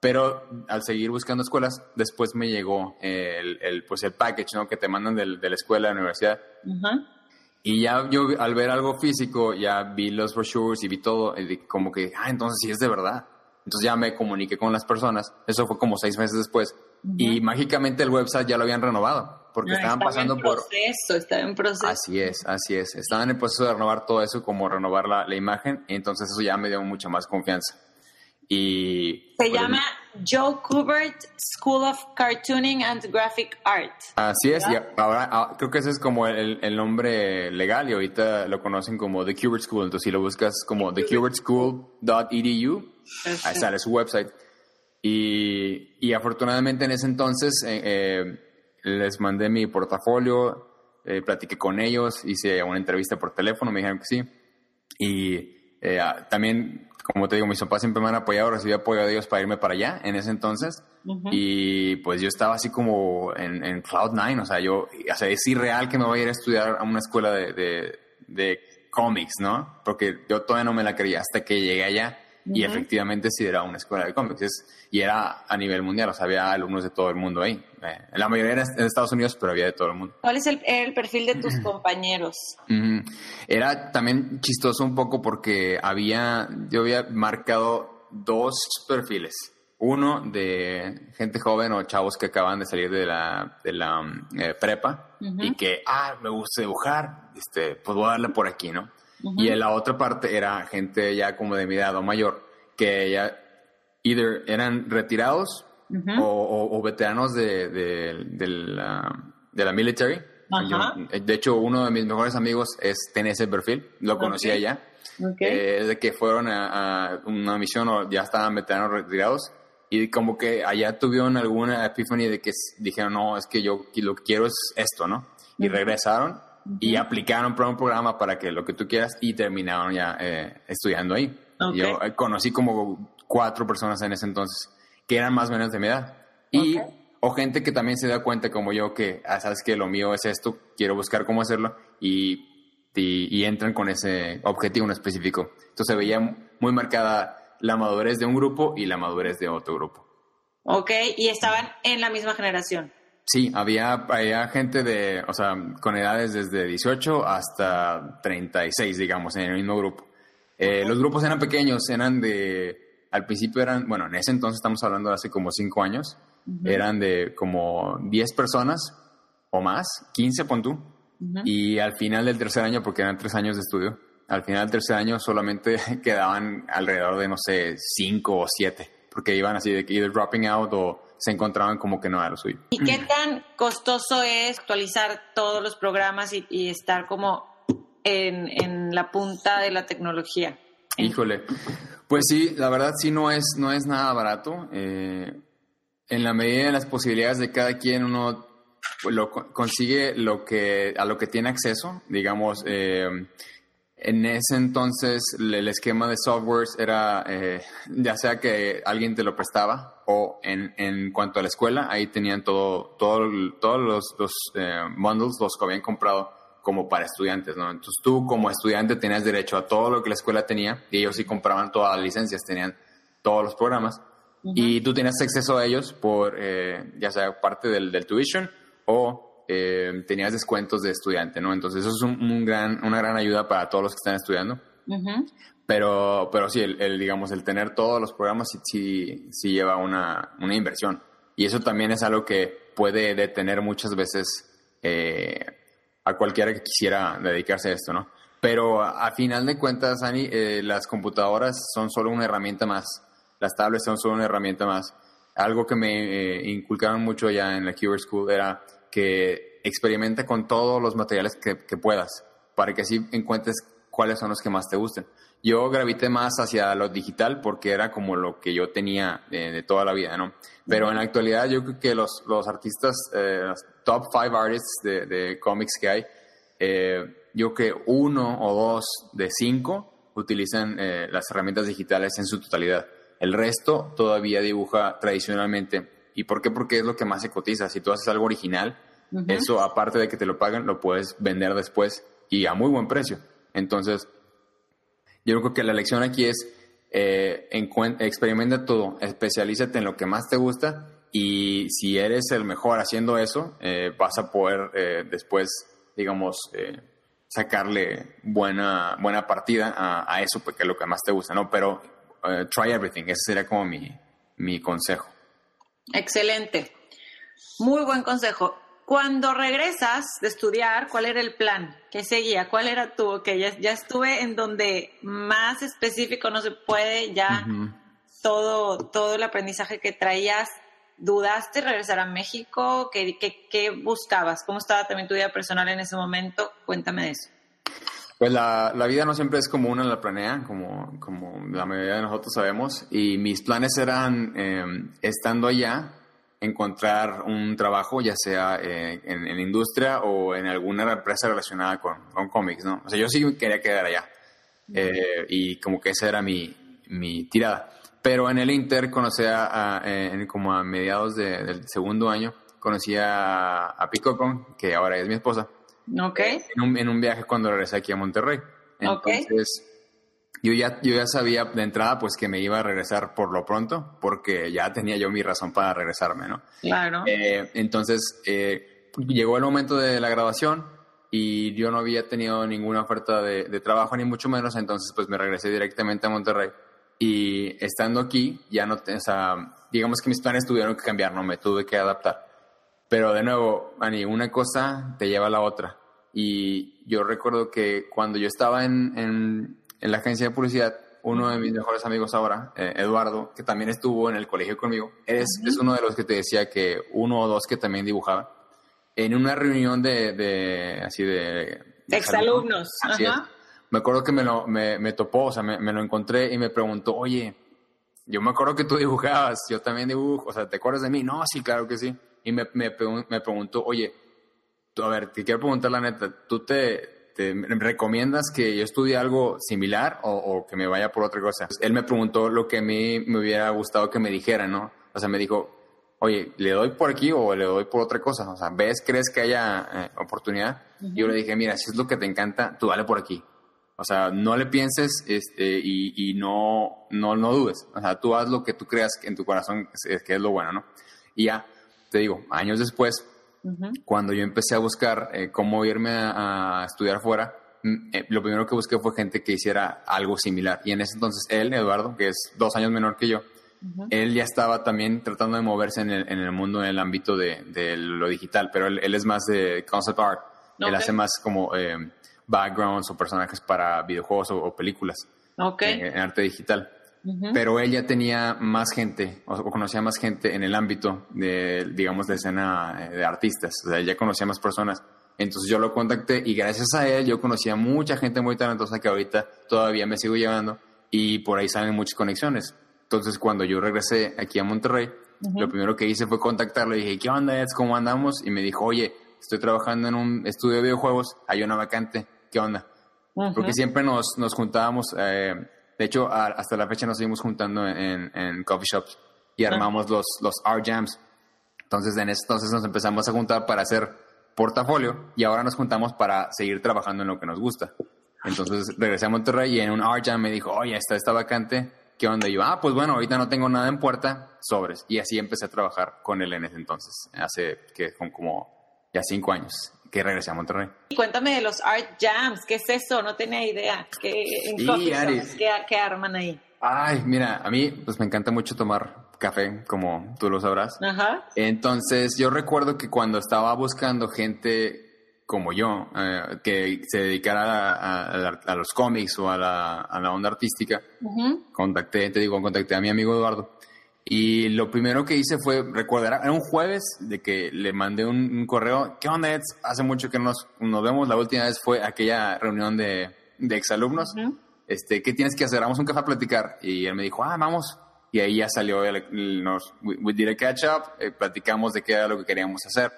Pero al seguir buscando escuelas, después me llegó el, el pues el package ¿no? que te mandan de, de la escuela, de la universidad. Y ya yo al ver algo físico, ya vi los brochures y vi todo, y como que, ah, entonces sí es de verdad. Entonces ya me comuniqué con las personas. Eso fue como seis meses después. Y mágicamente el website ya lo habían renovado. Porque estaban pasando por... proceso, estaba en proceso. Así es, así es. Estaban en el proceso de renovar todo eso, como renovar la, la imagen. Y entonces eso ya me dio mucha más confianza. Y... Se llama Joe Kubert School of Cartooning and Graphic Art. Así es, y ahora ah, creo que ese es como el, el, nombre legal y ahorita lo conocen como The Kubert School. Entonces si lo buscas como thecubertschool.edu, ahí sale su website. Y, y afortunadamente en ese entonces eh, eh, les mandé mi portafolio, eh, platiqué con ellos, hice una entrevista por teléfono, me dijeron que sí. Y ah, también como te digo, mis papás siempre me han apoyado, recibí apoyo de ellos para irme para allá en ese entonces. Y pues yo estaba así como en, en Cloud Nine, o sea, yo, o sea, es irreal que me vaya a ir a estudiar a una escuela de, de, de cómics, ¿no? Porque yo todavía no me la creía hasta que llegué allá y efectivamente sí era una escuela de cómics. y era a nivel mundial, o sea, había alumnos de todo el mundo ahí. Eh, la mayoría era en Estados Unidos, pero había de todo el mundo. ¿Cuál es el, el perfil de tus compañeros? Era también chistoso un poco porque había, yo había marcado dos perfiles. Uno de gente joven o chavos que acaban de salir de la, de la eh, prepa y que, ah, me gusta dibujar, este, pues voy a darle por aquí, ¿no? Y en la otra parte era gente ya como de mi edad o mayor, que ya either eran retirados o, veteranos de, de, la, de la military. de hecho, uno de mis mejores amigos es, tiene ese perfil, lo conocía ya. Eh, de que fueron a, una misión o ya estaban veteranos retirados y como que allá tuvieron alguna epifanía de que dijeron, no, es que yo lo que quiero es esto, ¿no? Y regresaron y aplicaron para un programa para que lo que tú quieras y terminaron ya eh, estudiando ahí. Yo eh, conocí como cuatro personas en ese entonces que eran más o menos de mi edad. Y, o gente que también se da cuenta como yo que, ah, sabes que lo mío es esto, quiero buscar cómo hacerlo y, y, entran con ese objetivo en específico. Entonces veía muy marcada la madurez de un grupo y la madurez de otro grupo. Ok, y estaban en la misma generación. Sí, había, había gente de, o sea, con edades desde 18 hasta 36, digamos, en el mismo grupo. Eh, los grupos eran pequeños, eran de, al principio eran, bueno, en ese entonces estamos hablando de hace como 5 años, eran de como 10 personas o más, 15 pon tú, y al final del tercer año, porque eran 3 años de estudio, al final del tercer año solamente [LAUGHS] quedaban alrededor de, no sé, 5 o 7, porque iban así de que either dropping out o se encontraban como que no era lo suyo. ¿Y qué tan costoso es actualizar todos los programas y, estar como en, la punta de la tecnología? Híjole, pues sí, la verdad sí no es, no es nada barato. Eh, en la medida de las posibilidades de cada quien uno lo, consigue lo que, a lo que tiene acceso, digamos, eh, en ese entonces el esquema de softwares era eh, ya sea que alguien te lo prestaba o en, en cuanto a la escuela, ahí tenían todo, todo todos los, los eh, bundles los que habían comprado como para estudiantes, ¿no? Entonces tú como estudiante tenías derecho a todo lo que la escuela tenía y ellos sí compraban todas las licencias, tenían todos los programas y tú tenías acceso a ellos por eh, ya sea parte del, del tuition o eh, tenías descuentos de estudiante, ¿no? Entonces eso es un, gran, una gran ayuda para todos los que están estudiando. Pero, pero sí, el, digamos, el tener todos los programas sí, sí, lleva una, una, inversión. Y eso también es algo que puede detener muchas veces eh, a cualquiera que quisiera dedicarse a esto, ¿no? Pero a, final de cuentas, Ani, eh, las computadoras son solo una herramienta más. Las tablets son solo una herramienta más. Algo que me inculcaron mucho ya en la Cuber School era que experimenta con todos los materiales que, puedas, para que así encuentres cuáles son los que más te gusten. Yo gravité más hacia lo digital porque era como lo que yo tenía de, toda la vida, ¿no? Pero en la actualidad yo creo que los, los artistas, eh, los top five artists de, de cómics que hay, eh, yo creo que uno o dos de cinco utilizan eh, las herramientas digitales en su totalidad. El resto todavía dibuja tradicionalmente. ¿Y por qué? Porque es lo que más se cotiza. Si tú haces algo original, eso aparte de que te lo pagan, lo puedes vender después y a muy buen precio. Entonces, yo creo que la lección aquí es eh, experimenta todo, especialízate en lo que más te gusta y si eres el mejor haciendo eso, eh, vas a poder eh, después, digamos, eh, sacarle buena, buena partida a, eso, porque es lo que más te gusta, ¿no? Pero try everything, ese sería como mi, mi consejo. Excelente. Muy buen consejo. Cuando regresas de estudiar, ¿cuál era el plan? ¿Qué seguía? ¿Cuál era tu? Que ya, ya estuve en donde más específico no se puede, ya todo, todo el aprendizaje que traías. ¿Dudaste regresar a México? ¿Qué, qué, buscabas? ¿Cómo estaba también tu vida personal en ese momento? Cuéntame de eso. Pues la, la, vida no siempre es como uno la planea, como, como la mayoría de nosotros sabemos. Y mis planes eran, eh, estando allá, encontrar un trabajo, ya sea eh, en, en, industria o en alguna empresa relacionada con, con cómics, ¿no? O sea, yo sí quería quedar allá. Eh, y como que esa era mi, mi, tirada. Pero en el Inter conocí a, en, como a mediados del segundo año, conocí a, a Pico que ahora es mi esposa. Ok. En un, en un viaje cuando regresé aquí a Monterrey. Entonces, yo ya, yo ya sabía de entrada pues que me iba a regresar por lo pronto, porque ya tenía yo mi razón para regresarme, ¿no? Claro. Eh, entonces, eh, llegó el momento de la graduación y yo no había tenido ninguna oferta de, trabajo, ni mucho menos, entonces pues me regresé directamente a Monterrey. Y estando aquí, ya no, o sea, digamos que mis planes tuvieron que cambiar, no me tuve que adaptar. Pero de nuevo, Ani, una cosa te lleva a la otra. Y yo recuerdo que cuando yo estaba en en la agencia de publicidad, uno de mis mejores amigos ahora, eh, Eduardo, que también estuvo en el colegio conmigo, es, es uno de los que te decía que uno o dos que también dibujaban. En una reunión de, de así de... de exalumnos. Así Me acuerdo que me lo me, me topó, o sea, me, me, lo encontré y me preguntó, oye, yo me acuerdo que tú dibujabas, yo también dibujo, o sea, ¿te acuerdas de mí? No, sí, claro que sí. Y me, me, me preguntó, oye, a ver, te quiero preguntar la neta, ¿tú te, este, ¿recomiendas que yo estudie algo similar o, que me vaya por otra cosa? Él me preguntó lo que a mí me hubiera gustado que me dijera, ¿no? O sea, me dijo, oye, ¿le doy por aquí o le doy por otra cosa? O sea, ¿ves, crees que haya eh, oportunidad? Y yo le dije, mira, si es lo que te encanta, tú dale por aquí. O sea, no le pienses este, y, no, no, no dudes. O sea, tú haz lo que tú creas en tu corazón que es lo bueno, ¿no? Y ya, te digo, años después, cuando yo empecé a buscar eh, cómo irme a, estudiar fuera, mm, eh, lo primero que busqué fue gente que hiciera algo similar. Y en ese entonces él, Eduardo, que es dos años menor que yo, él ya estaba también tratando de moverse en el, en el mundo, en el ámbito de, de lo digital, pero él, él, es más de concept art. Él hace más como eh, backgrounds o personajes para videojuegos o, películas en arte digital. Pero ella tenía más gente, o conocía más gente en el ámbito de, digamos, de escena eh, de artistas. O sea, ella conocía más personas. Entonces yo lo contacté y gracias a él yo conocía mucha gente muy talentosa que ahorita todavía me sigo llevando y por ahí salen muchas conexiones. Entonces cuando yo regresé aquí a Monterrey, lo primero que hice fue contactarlo y dije, ¿qué onda, Eds? ¿Cómo andamos? Y me dijo, oye, estoy trabajando en un estudio de videojuegos, hay una vacante, ¿qué onda? Porque siempre nos, nos juntábamos... Eh, de hecho, hasta la fecha nos seguimos juntando en, coffee shops y armamos los, los art jams. Entonces, en ese entonces nos empezamos a juntar para hacer portafolio y ahora nos juntamos para seguir trabajando en lo que nos gusta. Entonces regresé a Monterrey y en un art jam me dijo, oye, está esta vacante, ¿qué onda? Y yo, ah, pues bueno, ahorita no tengo nada en puerta, sobres. Y así empecé a trabajar con él en ese entonces, hace que como ya cinco años que regresé a Monterrey. Y cuéntame de los art jams, ¿qué es eso? No tenía idea. ¿Qué, ¿qué, arman ahí? Ay, mira, a mí pues me encanta mucho tomar café, como tú lo sabrás. Ajá. Entonces, yo recuerdo que cuando estaba buscando gente como yo, eh, que se dedicara a, los cómics o a la, onda artística, contacté, te digo, contacté a mi amigo Eduardo y lo primero que hice fue, recordar, era un jueves de que le mandé un, correo, ¿qué onda, Hace mucho que nos, nos vemos, la última vez fue aquella reunión de, de exalumnos. este, ¿qué tienes que hacer? Vamos a un café a platicar. Y él me dijo, ah, vamos. Y ahí ya salió, el, nos, we, did a catch up, eh, platicamos de qué era lo que queríamos hacer.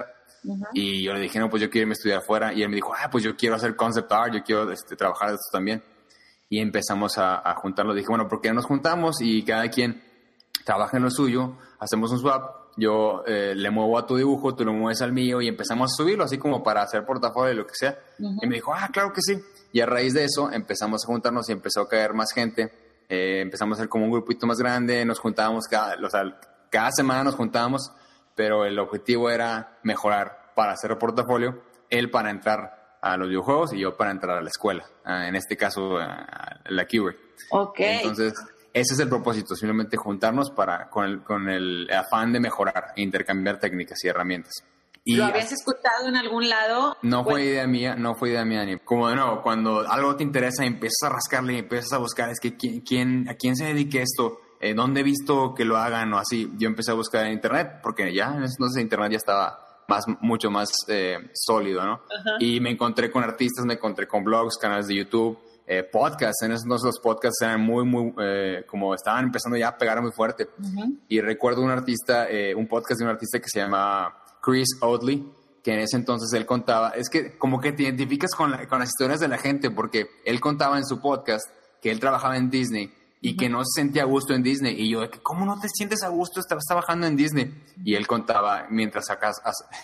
Y yo le dije, no, pues yo quiero irme a estudiar afuera. Y él me dijo, ah, pues yo quiero hacer concept art, yo quiero este, trabajar esto también. Y empezamos a, a juntarnos. Dije, bueno, ¿por qué no nos juntamos? Y cada quien trabaja en lo suyo, hacemos un swap. Yo eh, le muevo a tu dibujo, tú lo mueves al mío y empezamos a subirlo, así como para hacer portafolio y lo que sea. Y me dijo, ah, claro que sí. Y a raíz de eso empezamos a juntarnos y empezó a caer más gente. Eh, empezamos a ser como un grupito más grande, nos juntábamos cada, o sea, cada semana nos juntábamos, pero el objetivo era mejorar para hacer portafolio, él para entrar a los videojuegos y yo para entrar a la escuela, en este caso a la Keyword. Ok. Entonces, ese es el propósito, simplemente juntarnos para, con, el, con el afán de mejorar e intercambiar técnicas y herramientas. ¿Lo habías escuchado en algún lado? No fue idea mía, no fue idea mía. Ni, como de nuevo, cuando algo te interesa y empiezas a rascarle y empiezas a buscar, es que quién, a quién se dedique esto, eh, dónde he visto que lo hagan o así. Yo empecé a buscar en internet porque ya entonces internet ya estaba más, mucho más eh, sólido, ¿no? Y me encontré con artistas, me encontré con blogs, canales de YouTube, eh, podcasts. En esos entonces los podcasts eran muy, muy, eh, como estaban empezando ya a pegar muy fuerte. Y recuerdo un artista, un podcast de un artista que se llama Chris Oatley, que en ese entonces él contaba, es que como que te identificas con, con las historias de la gente, porque él contaba en su podcast que él trabajaba en Disney y que no se sentía a gusto en Disney. Y yo, ¿cómo no te sientes a gusto? Estabas trabajando en Disney. Y él contaba mientras sacas,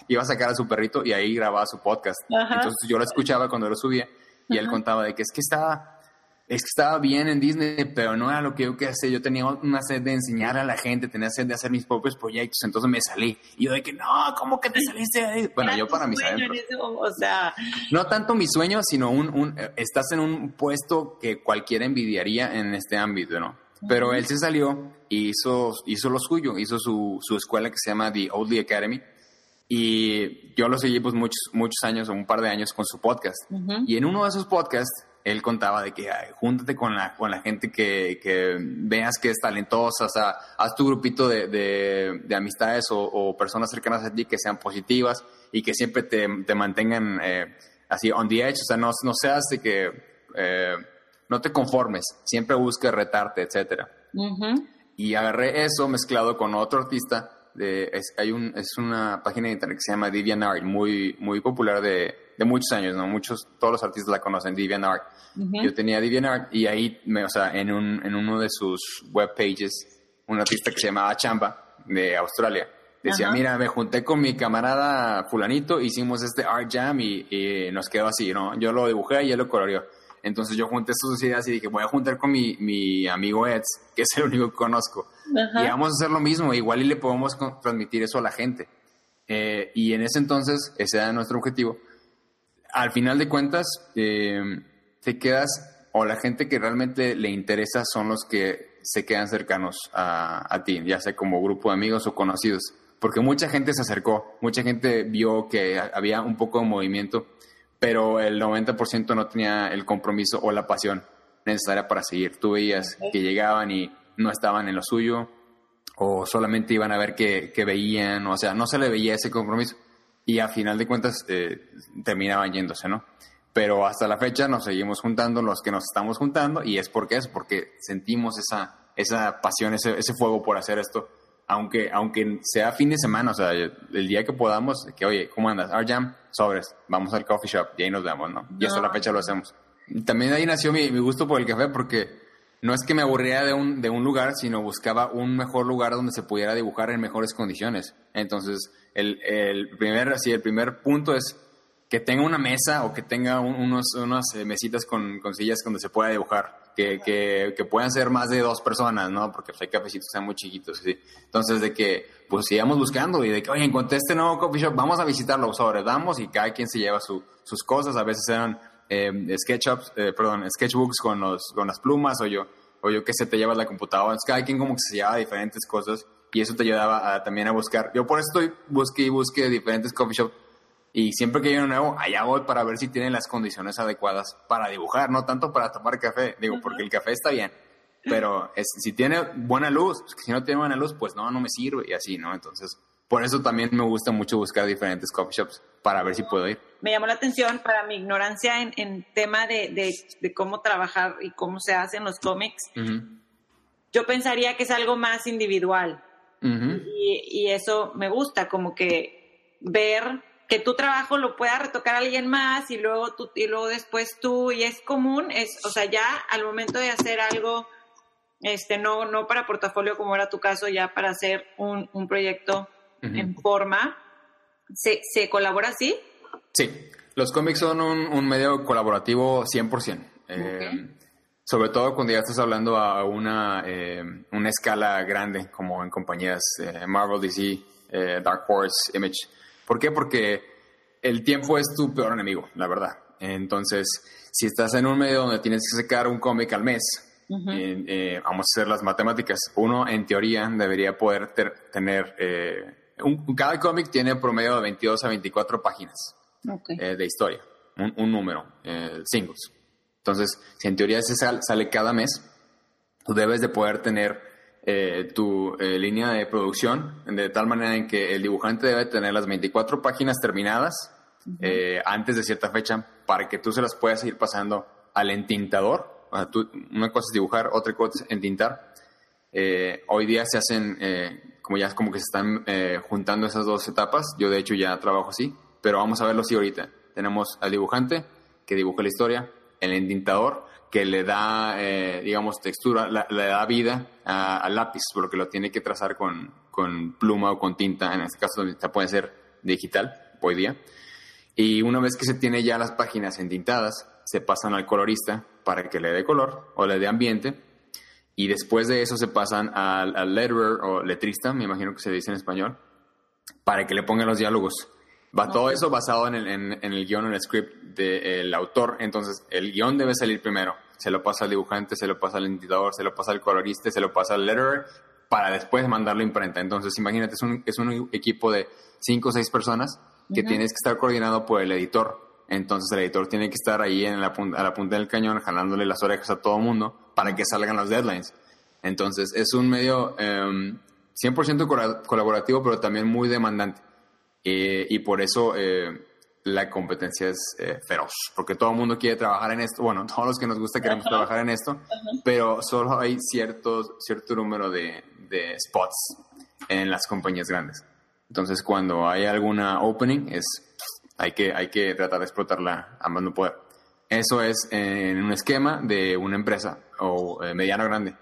iba a sacar a su perrito y ahí grababa su podcast. Entonces yo lo escuchaba cuando lo subía y él contaba de que es que estaba es que estaba bien en Disney, pero no era lo que yo quería hacer. Yo tenía una sed de enseñar a la gente, tenía sed de hacer mis propios proyectos, entonces me salí. Y yo de que, no, ¿cómo que te saliste ahí? [LAUGHS] Bueno, yo para mi O sea... No tanto mi sueño, sino un, un, estás en un puesto que cualquiera envidiaría en este ámbito, ¿no? Pero él se salió y hizo, hizo lo suyo, hizo su, su escuela que se llama The Oldly Academy. Y yo lo seguí pues muchos, muchos años, un par de años con su podcast. Y en uno de esos podcasts él contaba de que júntate con la, con la gente que, que, veas que es talentosa, o sea, haz tu grupito de, de, amistades o, personas cercanas a ti que sean positivas y que siempre te, te mantengan eh, así on the edge, o sea, no, no seas de que eh, no te conformes, siempre busques retarte, etcétera. Y agarré eso mezclado con otro artista, de, es, hay un, es una página de internet que se llama DeviantArt, muy, muy popular de, de muchos años, ¿no? Muchos, todos los artistas la conocen, DeviantArt. Yo tenía DeviantArt y ahí, me, o sea, en, un, en uno de sus web pages, un artista que se llamaba Chamba, de Australia, decía, mira, me junté con mi camarada fulanito, hicimos este art jam y, nos quedó así, ¿no? Yo lo dibujé y él lo coloreó. Entonces yo junté estas dos ideas y dije, voy a juntar con mi, mi amigo Eds, que es el único que conozco. Y vamos a hacer lo mismo, igual y le podemos transmitir eso a la gente. Eh, y en ese entonces, ese era nuestro objetivo. Al final de cuentas, eh, te quedas, o la gente que realmente le interesa son los que se quedan cercanos a, a ti, ya sea como grupo de amigos o conocidos. Porque mucha gente se acercó, mucha gente vio que había un poco de movimiento, pero el 90% no tenía el compromiso o la pasión necesaria para seguir. Tú veías que llegaban y no estaban en lo suyo, o solamente iban a ver qué, veían, o sea, no se le veía ese compromiso. Y a final de cuentas eh, terminaban yéndose, ¿no? Pero hasta la fecha nos seguimos juntando los que nos estamos juntando y es porque es porque sentimos esa, esa pasión, ese, ese fuego por hacer esto. Aunque, aunque sea fin de semana, o sea, el día que podamos, que oye, ¿cómo andas? Jam, sobres, vamos al coffee shop y ahí nos vemos, ¿no? Y hasta la fecha lo hacemos. También ahí nació mi, mi gusto por el café porque no es que me aburría de un, de un lugar, sino buscaba un mejor lugar donde se pudiera dibujar en mejores condiciones. Entonces, el, el primer, así, el primer punto es que tenga una mesa o que tenga unos, unas eh, mesitas con, con, sillas donde se pueda dibujar. Que, que, que, puedan ser más de dos personas, ¿no? Porque pues, hay cafecitos que sean muy chiquitos, ¿sí? Entonces, de que, pues, sigamos buscando y de que, oye, encontré este nuevo coffee shop, vamos a visitarlo, sobre, damos y cada quien se lleva su, sus cosas. A veces eran eh, sketchups, eh, perdón, sketchbooks con, los, con las plumas o yo, o yo que se te llevas la computadora. Entonces, cada quien como que se lleva diferentes cosas y eso te ayudaba también a buscar. Yo por eso estoy busqué y busqué diferentes coffee shops y siempre que hay uno nuevo, allá voy para ver si tienen las condiciones adecuadas para dibujar, no tanto para tomar café, digo, porque el café está bien, [LAUGHS] pero si tiene buena luz, si no tiene buena luz, pues no, no me sirve y así, ¿no? Entonces, por eso también me gusta mucho buscar diferentes coffee shops para ver si puedo ir. Me llamó la atención para mi ignorancia en, en tema de, de, de, cómo trabajar y cómo se hacen los cómics. Uh -huh. Yo pensaría que es algo más individual. Uh -huh. y, y, eso me gusta, como que ver que tu trabajo lo pueda retocar alguien más y luego tú, y luego después tú, y es común, es, o sea, ya al momento de hacer algo, este, no, no para portafolio como era tu caso, ya para hacer un, un proyecto uh -huh. en forma, ¿se, ¿se colabora así? Sí, los cómics son un, un medio colaborativo 100%. Okay. Eh, sobre todo cuando ya estás hablando a una, eh, una escala grande, como en compañías eh, Marvel, DC, eh, Dark Horse, Image. ¿Por qué? Porque el tiempo es tu peor enemigo, la verdad. Entonces, si estás en un medio donde tienes que sacar un cómic al mes, uh -huh. vamos a hacer las matemáticas. Uno, en teoría, debería poder ter tener... Un, cada cómic tiene promedio de 22 a 24 páginas okay. de historia, un, un número, singles. Entonces, si en teoría ese sal, sale cada mes, tú debes de poder tener eh, tu eh, línea de producción de tal manera en que el dibujante debe tener las 24 páginas terminadas uh -huh. eh, antes de cierta fecha para que tú se las puedas ir pasando al entintador. O sea, tú, una cosa es dibujar, otra cosa es entintar. Eh, hoy día se hacen, eh, como ya como que se están juntando esas dos etapas. Yo de hecho ya trabajo así, pero vamos a verlo así ahorita. Tenemos al dibujante que dibuja la historia, el entintador que le da, eh, digamos, textura, la, le da vida al lápiz, porque lo tiene que trazar con, con, pluma o con tinta, en este caso puede ser digital hoy día. Y una vez que se tiene ya las páginas entintadas, se pasan al colorista para que le dé color o le dé ambiente. Y después de eso se pasan al, al letterer o letrista, me imagino que se dice en español, para que le pongan los diálogos. Va todo eso basado en el, en, en el guion, en el script del autor. Entonces, el guion debe salir primero. Se lo pasa al dibujante, se lo pasa al editador, se lo pasa al colorista, se lo pasa al letterer, para después mandarlo a imprenta. Entonces, imagínate, es un, es un equipo de cinco o seis personas que uh -huh. tienes que estar coordinado por el editor. Entonces, el editor tiene que estar ahí en la, a la punta del cañón, jalándole las orejas a todo el mundo para que salgan los deadlines. Entonces, es un medio um, 100% colaborativo, pero también muy demandante. Eh, y por eso eh, la competencia es eh, feroz, porque todo el mundo quiere trabajar en esto. Bueno, [LAUGHS] todos los que nos gusta queremos -huh. trabajar en esto, -huh. pero solo hay cierto, cierto número de, de, spots en las compañías grandes. Entonces, cuando hay alguna opening, es, hay, que, hay que tratar de explotarla a más no poder. Eso es en un esquema de una empresa o mediano grande.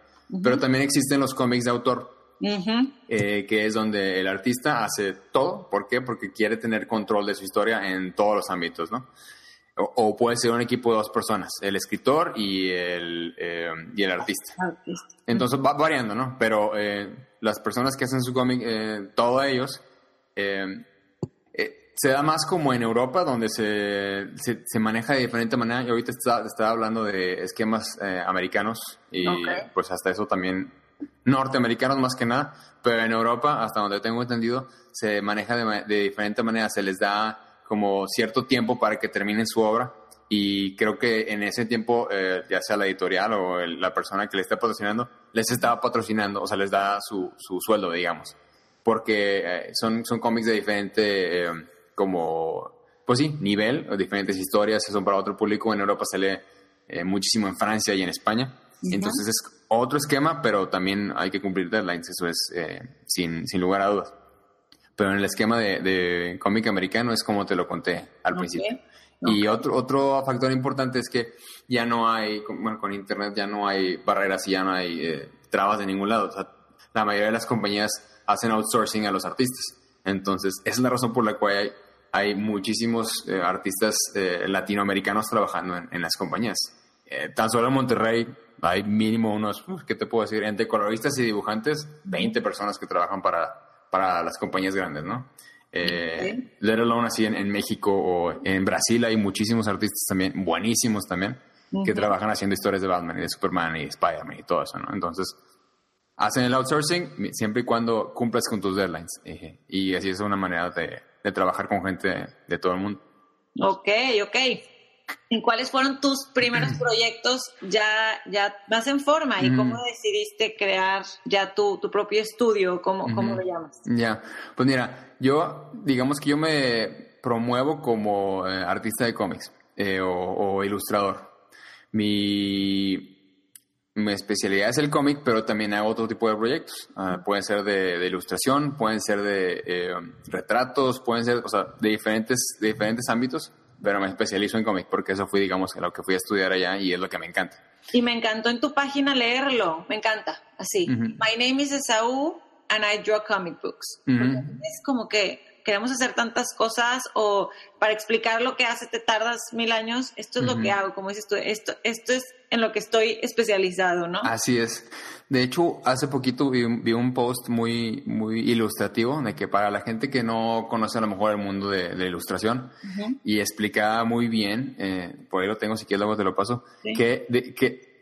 Pero también existen los cómics de autor Uh -huh. eh, que es donde el artista hace todo. ¿Por qué? Porque quiere tener control de su historia en todos los ámbitos, ¿no? O, o puede ser un equipo de dos personas, el escritor y el, eh, y el artista. artista. Entonces va variando, ¿no? Pero eh, las personas que hacen su cómic, eh, todos ellos, eh, se da más como en Europa, donde se, se, se, maneja de diferente manera. Y ahorita estaba, estaba hablando de esquemas americanos y okay. pues hasta eso también norteamericanos más que nada, pero en Europa, hasta donde tengo entendido, se maneja de, de diferente manera, se les da como cierto tiempo para que terminen su obra y creo que en ese tiempo, eh, ya sea la editorial o el, la persona que le está patrocinando, les estaba patrocinando, o sea, les da su, su sueldo, digamos, porque eh, son, son cómics de diferente, eh, como, pues sí, nivel, o diferentes historias, son para otro público, en Europa se lee eh, muchísimo en Francia y en España, -huh. entonces es otro esquema, pero también hay que cumplir deadlines, eso es eh, sin, sin lugar a dudas. Pero en el esquema de, de cómic americano es como te lo conté al okay. principio. Okay. Y otro, otro factor importante es que ya no hay, bueno, con Internet ya no hay barreras y ya no hay eh, trabas de ningún lado. O sea, la mayoría de las compañías hacen outsourcing a los artistas. Entonces, esa es la razón por la cual hay, hay muchísimos eh, artistas eh, latinoamericanos trabajando en, en las compañías. Eh, tan solo en Monterrey hay mínimo unos, ¿qué te puedo decir? Entre coloristas y dibujantes, 20 personas que trabajan para, para las compañías grandes, ¿no? Eh, okay. Let alone así en, en, México o en Brasil hay muchísimos artistas también, buenísimos también, uh -huh. que trabajan haciendo historias de Batman y de Superman y Spider-Man y todo eso, ¿no? Entonces, hacen el outsourcing siempre y cuando cumplas con tus deadlines. Eh, y así es una manera de, de trabajar con gente de, de todo el mundo. Ok, ok. ¿En cuáles fueron tus primeros proyectos ya, ya más en forma y cómo decidiste crear ya tu, tu propio estudio? ¿Cómo, cómo lo llamas? Ya, pues mira, yo digamos que yo me promuevo como eh, artista de cómics eh, o, ilustrador. Mi, mi especialidad es el cómic, pero también hago otro tipo de proyectos. Ah, pueden ser de, ilustración, pueden ser de eh, retratos, pueden ser, o sea, de diferentes, de diferentes ámbitos pero me especializo en cómic porque eso fue, digamos, lo que fui a estudiar allá y es lo que me encanta. Y me encantó en tu página leerlo, me encanta, así. My name is Esaú and I draw comic books. Es como que queremos hacer tantas cosas o para explicar lo que hace te tardas mil años, esto es lo que hago, como dices tú, esto, esto es en lo que estoy especializado, ¿no? Así es. De hecho, hace poquito vi, un post muy, muy ilustrativo de que para la gente que no conoce a lo mejor el mundo de, la ilustración y explicaba muy bien, eh, por ahí lo tengo, si quieres luego te lo paso, que, que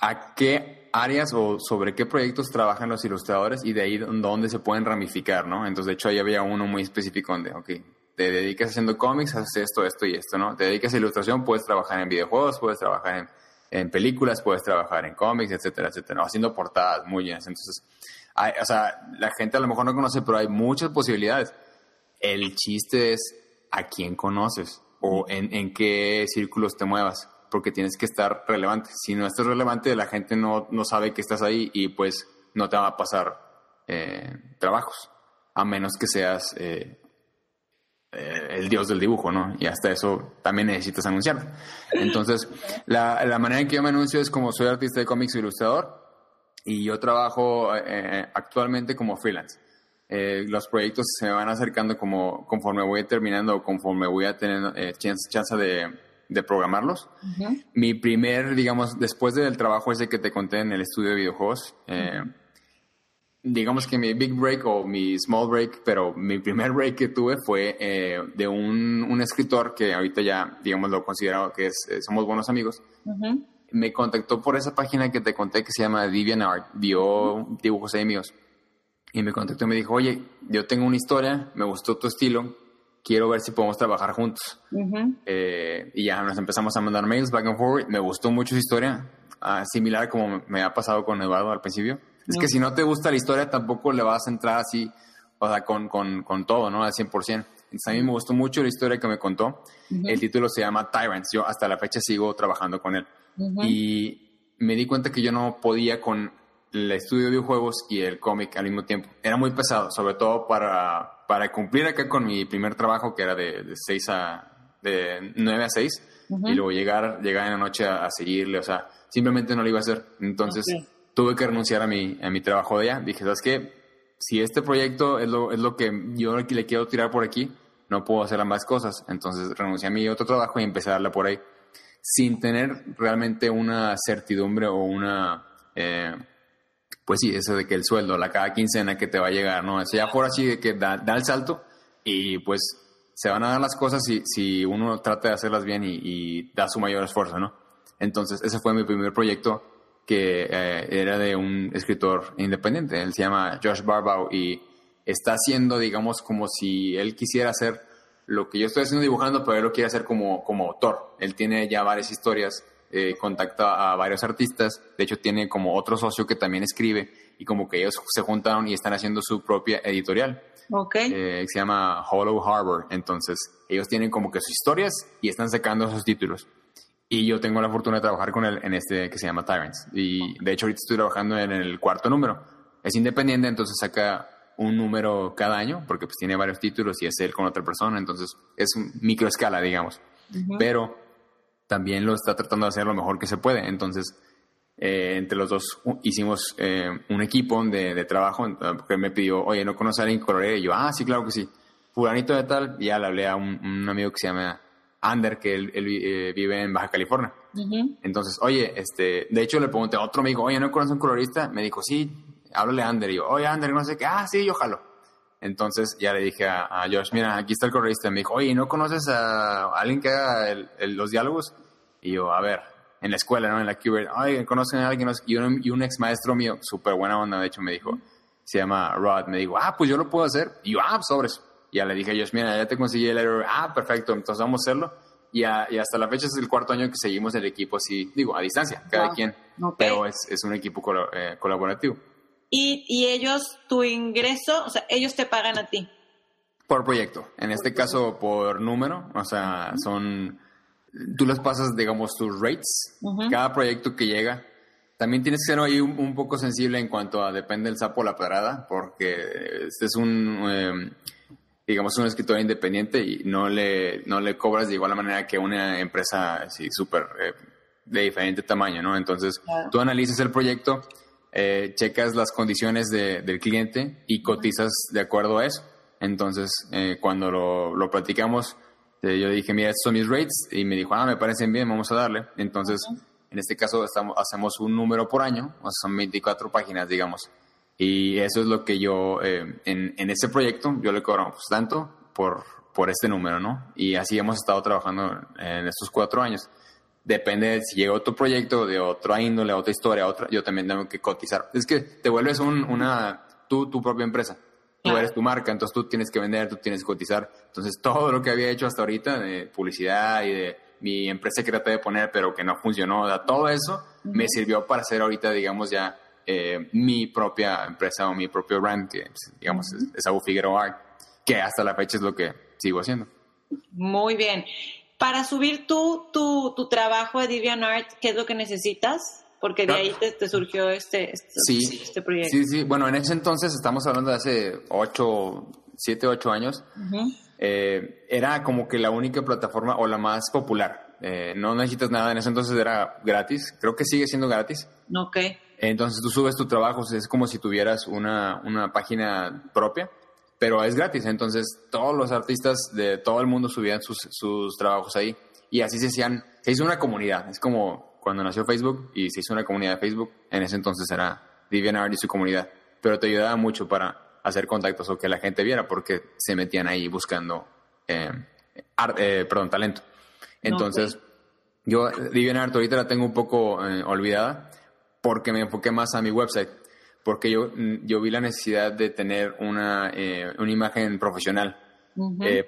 a qué áreas o sobre qué proyectos trabajan los ilustradores y de ahí dónde se pueden ramificar, ¿no? Entonces, de hecho, ahí había uno muy específico donde, ok, te dedicas haciendo cómics, haces esto, esto y esto, ¿no? Te dedicas a ilustración, puedes trabajar en videojuegos, puedes trabajar en en películas, puedes trabajar en cómics, etcétera, etcétera, haciendo portadas muy bien. Entonces, hay, o sea, la gente a lo mejor no conoce, pero hay muchas posibilidades. El chiste es a quién conoces o en, en qué círculos te muevas, porque tienes que estar relevante. Si no estás relevante, la gente no, no sabe que estás ahí y pues no te va a pasar eh, trabajos, a menos que seas eh, eh, el dios del dibujo, ¿no? Y hasta eso también necesitas anunciar. Entonces, la, la, manera en que yo me anuncio es como soy artista de cómics e ilustrador y yo trabajo actualmente como freelance. Los proyectos se van acercando como conforme voy terminando conforme voy a tener chance, chance de, de programarlos. Mi primer, digamos, después del trabajo ese que te conté en el estudio de videojuegos, digamos que mi big break o mi small break, pero mi primer [LAUGHS] break que tuve fue eh, de un, un, escritor que ahorita ya, digamos, lo considero que es, eh, somos buenos amigos. Me contactó por esa página que te conté que se llama DeviantArt, vio dibujos ahí míos. Y me contactó y me dijo, oye, yo tengo una historia, me gustó tu estilo, quiero ver si podemos trabajar juntos. Eh, y ya nos empezamos a mandar mails back and forward, me gustó mucho su historia, ah, similar como me ha pasado con Eduardo al principio. Es que si no te gusta la historia, tampoco le vas a entrar así, o sea, con, con, con todo, ¿no? Al 100%. Entonces, a mí me gustó mucho la historia que me contó. El título se llama Tyrants. Yo hasta la fecha sigo trabajando con él. Y me di cuenta que yo no podía con el estudio de videojuegos y el cómic al mismo tiempo. Era muy pesado, sobre todo para, para cumplir acá con mi primer trabajo, que era de, de 6 a... de 9 a 6. Y luego llegar, llegar en la noche a, seguirle, o sea, simplemente no lo iba a hacer. Entonces tuve que renunciar a mi, a mi trabajo de allá. Dije, ¿sabes qué? Si este proyecto es lo, es lo que yo le quiero tirar por aquí, no puedo hacer ambas cosas. Entonces renuncié a mi otro trabajo y empecé a darle por ahí. Sin tener realmente una certidumbre o una... Eh, pues sí, eso de que el sueldo, la cada quincena que te va a llegar, ¿no? Eso ya por así de que da, el salto y pues se van a dar las cosas si, si uno trata de hacerlas bien y, y da su mayor esfuerzo, ¿no? Entonces, ese fue mi primer proyecto que eh, era de un escritor independiente. Él se llama Josh Barbow y está haciendo, digamos, como si él quisiera hacer lo que yo estoy haciendo dibujando, pero él lo quiere hacer como, como autor. Él tiene ya varias historias, eh, contacta a varios artistas, de hecho tiene como otro socio que también escribe y como que ellos se juntaron y están haciendo su propia editorial. Okay. Eh, se llama Hollow Harbor. Entonces, ellos tienen como que sus historias y están sacando sus títulos. Y yo tengo la fortuna de trabajar con él en este que se llama Tyrants. Y de hecho ahorita estoy trabajando en el cuarto número. Es independiente, entonces saca un número cada año, porque pues tiene varios títulos y es él con otra persona, entonces es micro escala, digamos. Pero también lo está tratando de hacer lo mejor que se puede. Entonces, eh, entre los dos hicimos eh, un equipo de, de, trabajo, porque él me pidió, oye, ¿no conoces a alguien que Y yo, ah, sí, claro que sí. Fulanito de tal, y ya le hablé a un, un amigo que se llama Ander, que él, eh, vive en Baja California. Entonces, oye, este, de hecho le pregunté a otro amigo, oye, ¿no conoces un colorista? Me dijo, sí, háblale a Ander. Y yo, oye, Ander, no sé qué, ah, sí, yo jalo. Entonces ya le dije a, Josh, mira, aquí está el colorista. Me dijo, oye, ¿no conoces a alguien que haga los diálogos? Y yo, a ver, en la escuela, ¿no? En la QB, oye, ¿conocen a alguien? Y un, y un ex maestro mío, súper buena onda, de hecho, me dijo, se llama Rod, me dijo, ah, pues yo lo puedo hacer. Y yo, ah, sobres ya le dije a Josh, mira, ya te conseguí el error. Ah, perfecto, entonces vamos a hacerlo. y, hasta la fecha es el cuarto año que seguimos el equipo así, digo, a distancia, cada quien, pero es, es, un equipo eh, colaborativo. ¿Y, ¿Y ellos, tu ingreso, o sea, ellos te pagan a ti? Por proyecto, en este caso por número, o sea, son, tú les pasas, digamos, tus rates, cada proyecto que llega, también tienes que ser ahí un, poco sensible en cuanto a depende del sapo o la pedrada, porque este es un, em, digamos, un escritor independiente y no le, no le cobras de igual manera que una empresa así súper eh, de diferente tamaño, ¿no? Entonces, tú analizas el proyecto, eh, checas las condiciones del cliente y cotizas de acuerdo a eso. Entonces, eh, cuando lo, lo platicamos, yo dije, mira, estos son mis rates, y me dijo, ah, me parecen bien, vamos a darle. Entonces, en este caso, estamos, hacemos un número por año, o sea, son 24 páginas, digamos. Y eso es lo que yo, eh, en, en ese proyecto, yo le cobro pues, tanto por, por este número, ¿no? Y así hemos estado trabajando en estos cuatro años. Depende de si llega otro proyecto de otra índole, otra historia, otra, yo también tengo que cotizar. Es que te vuelves un, una, tú, tu propia empresa. Tú eres tu marca, entonces tú tienes que vender, tú tienes que cotizar. Entonces todo lo que había hecho hasta ahorita de publicidad y de mi empresa que traté de poner pero que no funcionó, todo eso me sirvió para hacer ahorita, digamos, ya eh, mi propia empresa o mi propio brand, que pues, digamos es, Abu Figueroa, que hasta la fecha es lo que sigo haciendo. Muy bien. Para subir tu, tu, tu trabajo a DeviantArt, ¿qué es lo que necesitas? Porque de ahí te, surgió este, este, este, proyecto. Sí, sí. Bueno, en ese entonces, estamos hablando de hace 8, 7, 8 años, eh, era como que la única plataforma o la más popular. Eh, no necesitas nada, en ese entonces era gratis, creo que sigue siendo gratis. Ok. Entonces tú subes tu trabajo, es como si tuvieras una, una página propia, pero es gratis. Entonces todos los artistas de todo el mundo subían sus, sus trabajos ahí y así se hacían, se hizo una comunidad. Es como cuando nació Facebook y se hizo una comunidad de Facebook, en ese entonces era DeviantArt y su comunidad, pero te ayudaba mucho para hacer contactos o que la gente viera porque se metían ahí buscando eh, eh perdón, talento. Entonces, yo DeviantArt ahorita la tengo un poco eh, olvidada porque me enfoqué más a mi website, porque yo, mm, yo vi la necesidad de tener una, eh, una imagen profesional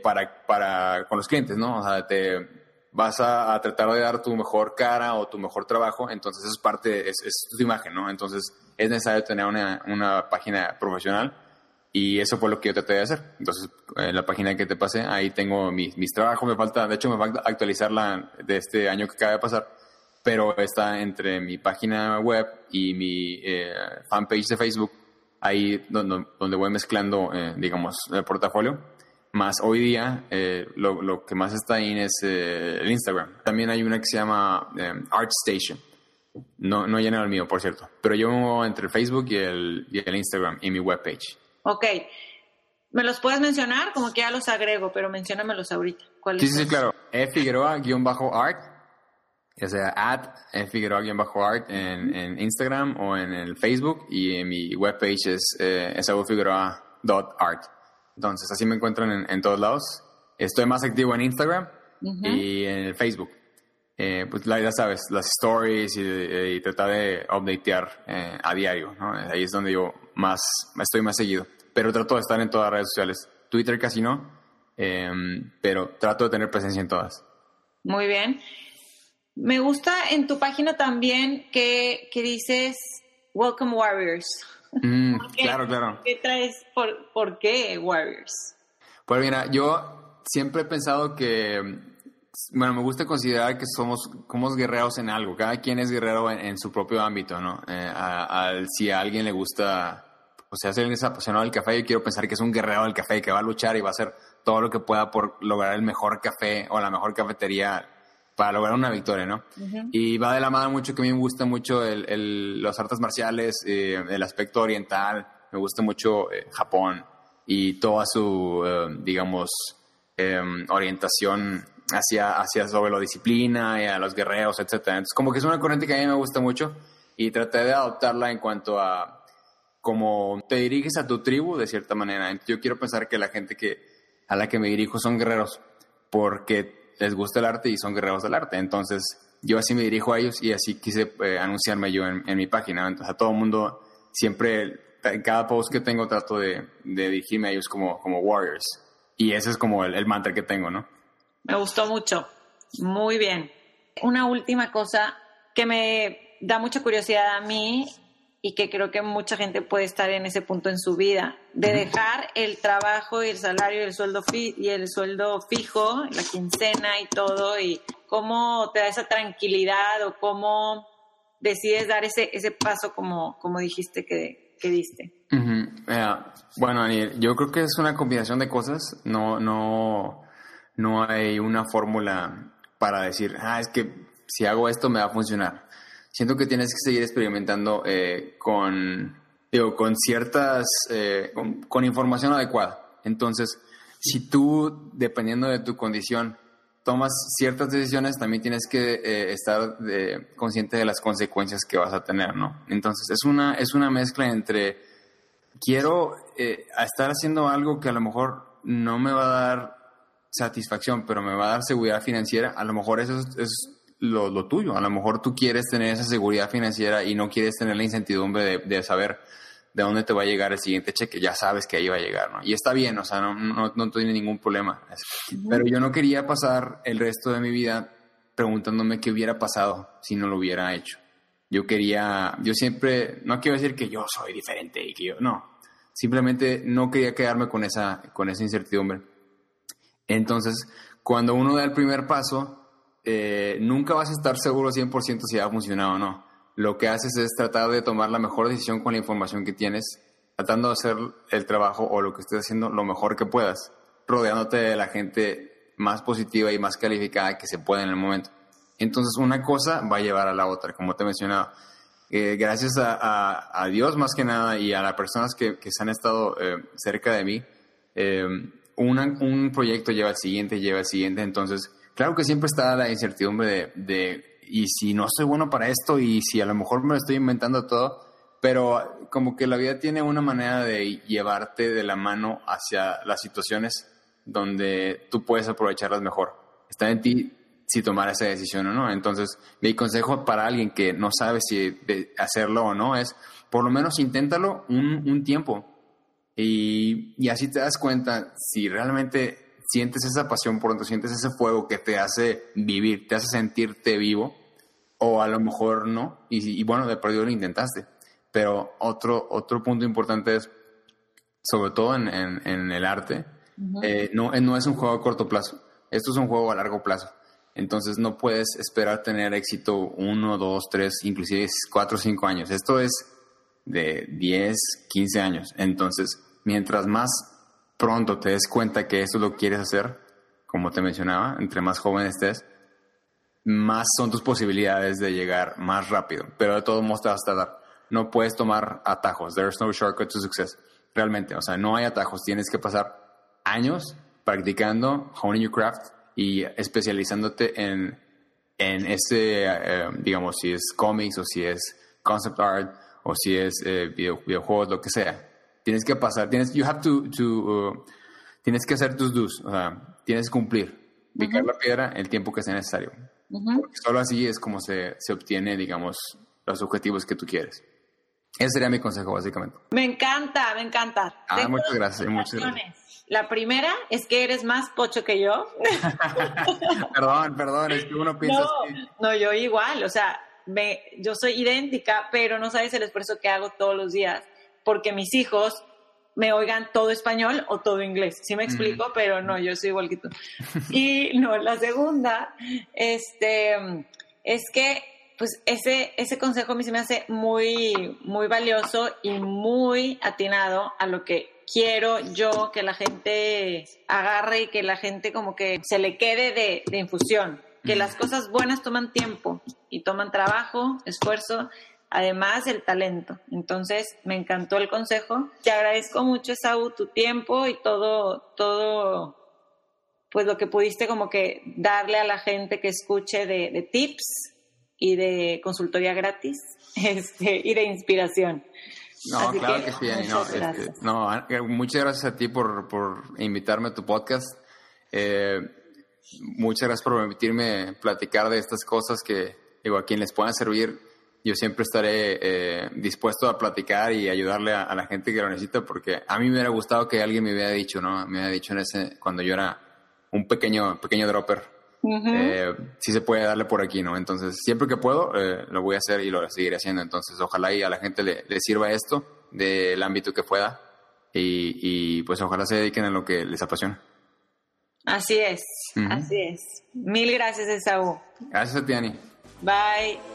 para, para, con los clientes, ¿no? O sea, te vas a, tratar de dar tu mejor cara o tu mejor trabajo, entonces es parte, es, es tu imagen, ¿no? Entonces es necesario tener una, una página profesional y eso fue lo que yo traté de hacer. Entonces, en la página que te pasé, ahí tengo mis, mis trabajos, me falta, de hecho me falta actualizarla de este año que acaba de pasar pero está entre mi página web y mi eh, fanpage de Facebook, ahí donde, donde voy mezclando, eh, digamos, el portafolio. Más hoy día, eh, lo, lo, que más está ahí es el Instagram. También hay una que se llama ArtStation. No, no llena el mío, por cierto. Pero yo entre el Facebook y el, y el Instagram y mi webpage. Ok. ¿Me los puedes mencionar? Como que ya los agrego, pero menciónamelos ahorita. ¿Cuál sí, sí, claro. E Figueroa-art ya sea at Figueroa-art en, en, Instagram o en el Facebook y en mi webpage es eh, art Entonces, así me encuentran en, en, todos lados. Estoy más activo en Instagram y en el Facebook. Eh, pues ya sabes, las stories y, tratar de updatear eh, a diario, ¿no? Ahí es donde yo más, estoy más seguido. Pero trato de estar en todas las redes sociales. Twitter casi no, em, pero trato de tener presencia en todas. Muy bien. Me gusta en tu página también que, que dices Welcome Warriors. Mm, claro, claro. ¿Qué traes? Por, ¿Por qué Warriors? Pues mira, yo siempre he pensado que, bueno, me gusta considerar que somos, somos guerreros en algo. Cada quien es guerrero en, su propio ámbito, ¿no? Eh, si a alguien le gusta, o sea, si alguien es apasionado del café, yo quiero pensar que es un guerrero del café, que va a luchar y va a hacer todo lo que pueda por lograr el mejor café o la mejor cafetería para lograr una victoria, ¿no? Y va de la mano mucho que a mí me gusta mucho el, el, los artes marciales, eh, el aspecto oriental, me gusta mucho eh, Japón y toda su, eh, digamos, em, orientación hacia, hacia sobre la disciplina y a los guerreros, etc. Entonces, como que es una corriente que a mí me gusta mucho y traté de adoptarla en cuanto a cómo te diriges a tu tribu de cierta manera. Yo quiero pensar que la gente que, a la que me dirijo son guerreros porque les gusta el arte y son guerreros del arte. Entonces, yo así me dirijo a ellos y así quise eh, anunciarme yo en, mi página. Entonces, a todo el mundo, siempre, en cada post que tengo, trato de, dirigirme a ellos como, como warriors. Y ese es como el, mantra que tengo, ¿no? Me gustó mucho. Muy bien. Una última cosa que me da mucha curiosidad a mí y que creo que mucha gente puede estar en ese punto en su vida, de dejar el trabajo y el salario y el sueldo, y el sueldo fijo, la quincena y todo, y cómo te da esa tranquilidad o cómo decides dar ese, ese paso como, como dijiste que, que diste. bueno, Daniel, yo creo que es una combinación de cosas, no, no, no hay una fórmula para decir, ah, es que si hago esto me va a funcionar siento que tienes que seguir experimentando eh, con, digo, con ciertas, eh, con, información adecuada. Entonces, si tú, dependiendo de tu condición, tomas ciertas decisiones, también tienes que eh, estar consciente de las consecuencias que vas a tener, ¿no? Entonces, es una, es una mezcla entre quiero estar haciendo algo que a lo mejor no me va a dar satisfacción, pero me va a dar seguridad financiera, a lo mejor eso es lo, tuyo. A lo mejor tú quieres tener esa seguridad financiera y no quieres tener la incertidumbre de, saber de dónde te va a llegar el siguiente cheque. Ya sabes que ahí va a llegar, ¿no? Y está bien, o sea, no, no, no tiene ningún problema. Pero yo no quería pasar el resto de mi vida preguntándome qué hubiera pasado si no lo hubiera hecho. Yo quería, yo siempre, no quiero decir que yo soy diferente y que yo, no. Simplemente no quería quedarme con esa, con esa incertidumbre. Entonces, cuando uno da el primer paso, eh, nunca vas a estar seguro 100% si ha funcionado o no. Lo que haces es tratar de tomar la mejor decisión con la información que tienes, tratando de hacer el trabajo o lo que estés haciendo lo mejor que puedas, rodeándote de la gente más positiva y más calificada que se pueda en el momento. Entonces una cosa va a llevar a la otra, como te he mencionado. Eh, gracias a, Dios más que nada y a las personas que, se han estado eh, cerca de mí, un proyecto lleva al siguiente, lleva al siguiente, entonces Claro que siempre está la incertidumbre de, y si no soy bueno para esto y si a lo mejor me lo estoy inventando todo, pero como que la vida tiene una manera de llevarte de la mano hacia las situaciones donde tú puedes aprovecharlas mejor. Está en ti si tomar esa decisión o no. Entonces, mi consejo para alguien que no sabe si hacerlo o no es, por lo menos inténtalo un, un tiempo. Y, y así te das cuenta si realmente sientes esa pasión por dentro, sientes ese fuego que te hace vivir, te hace sentirte vivo, o a lo mejor no, y, bueno, de perdido lo intentaste. Pero otro, otro punto importante es, sobre todo en, en, el arte, eh, no, no es un juego a corto plazo, esto es un juego a largo plazo. Entonces no puedes esperar tener éxito uno, dos, tres, inclusive cuatro cinco años. Esto es de 10, 15 años. Entonces, mientras más pronto te des cuenta que eso lo quieres hacer, como te mencionaba, entre más joven estés, más son tus posibilidades de llegar más rápido. Pero de todos modos te vas a tardar. No puedes tomar atajos. There's no shortcut to success. Realmente, o sea, no hay atajos. Tienes que pasar años practicando, honing your craft y especializándote en, en este, eh, digamos, si es cómics o si es concept art o si es eh, videojuegos, lo que sea Tienes que pasar, tienes, you have to, to uh, tienes que hacer tus do's, o sea, tienes que cumplir, picar la piedra el tiempo que sea necesario. Porque solo así es como se, se obtiene, digamos, los objetivos que tú quieres. Ese sería mi consejo, básicamente. Me encanta, me encanta. Ah, muchas gracias, muchas gracias. La primera es que eres más pocho que yo. [LAUGHS] perdón, perdón, es que uno piensa no, No, yo igual, o sea, me, yo soy idéntica, pero no sabes el esfuerzo que hago todos los días porque mis hijos me oigan todo español o todo inglés. Sí me explico, pero no, yo soy igual que tú. [LAUGHS] Y no, la segunda, este, es que, pues ese, ese consejo a mí se me hace muy, muy valioso y muy atinado a lo que quiero yo que la gente agarre y que la gente como que se le quede de, de infusión. Que las cosas buenas toman tiempo y toman trabajo, esfuerzo además el talento. Entonces, me encantó el consejo. Te agradezco mucho, Esaú, tu tiempo y todo, todo, pues lo que pudiste como que darle a la gente que escuche de, tips y de consultoría gratis [LAUGHS] este, y de inspiración. No, claro que, sí, muchas este, gracias. no, eh, muchas gracias a ti por, por invitarme a tu podcast. Eh, muchas gracias por permitirme platicar de estas cosas que, digo, a quien les puedan servir yo siempre estaré eh, dispuesto a platicar y ayudarle a, la gente que lo necesita, porque a mí me hubiera gustado que alguien me hubiera dicho, ¿no? Me hubiera dicho en ese, cuando yo era un pequeño, pequeño dropper, eh, sí se puede darle por aquí, ¿no? Entonces, siempre que puedo, eh, lo voy a hacer y lo seguiré haciendo. Entonces, ojalá y a la gente le, sirva esto del ámbito que pueda y, pues ojalá se dediquen a lo que les apasiona. Así es, así es. Mil gracias, Esaú. Gracias a ti, Ani. Bye.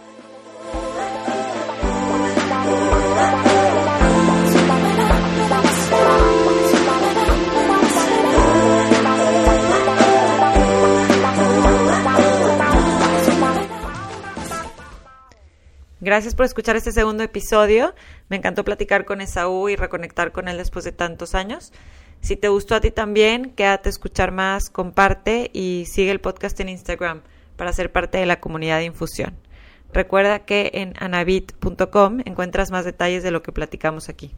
Gracias por escuchar este segundo episodio. Me encantó platicar con Esaú y reconectar con él después de tantos años. Si te gustó a ti también, quédate a escuchar más, comparte y sigue el podcast en Instagram para ser parte de la comunidad de infusión. Recuerda que en anabit.com encuentras más detalles de lo que platicamos aquí.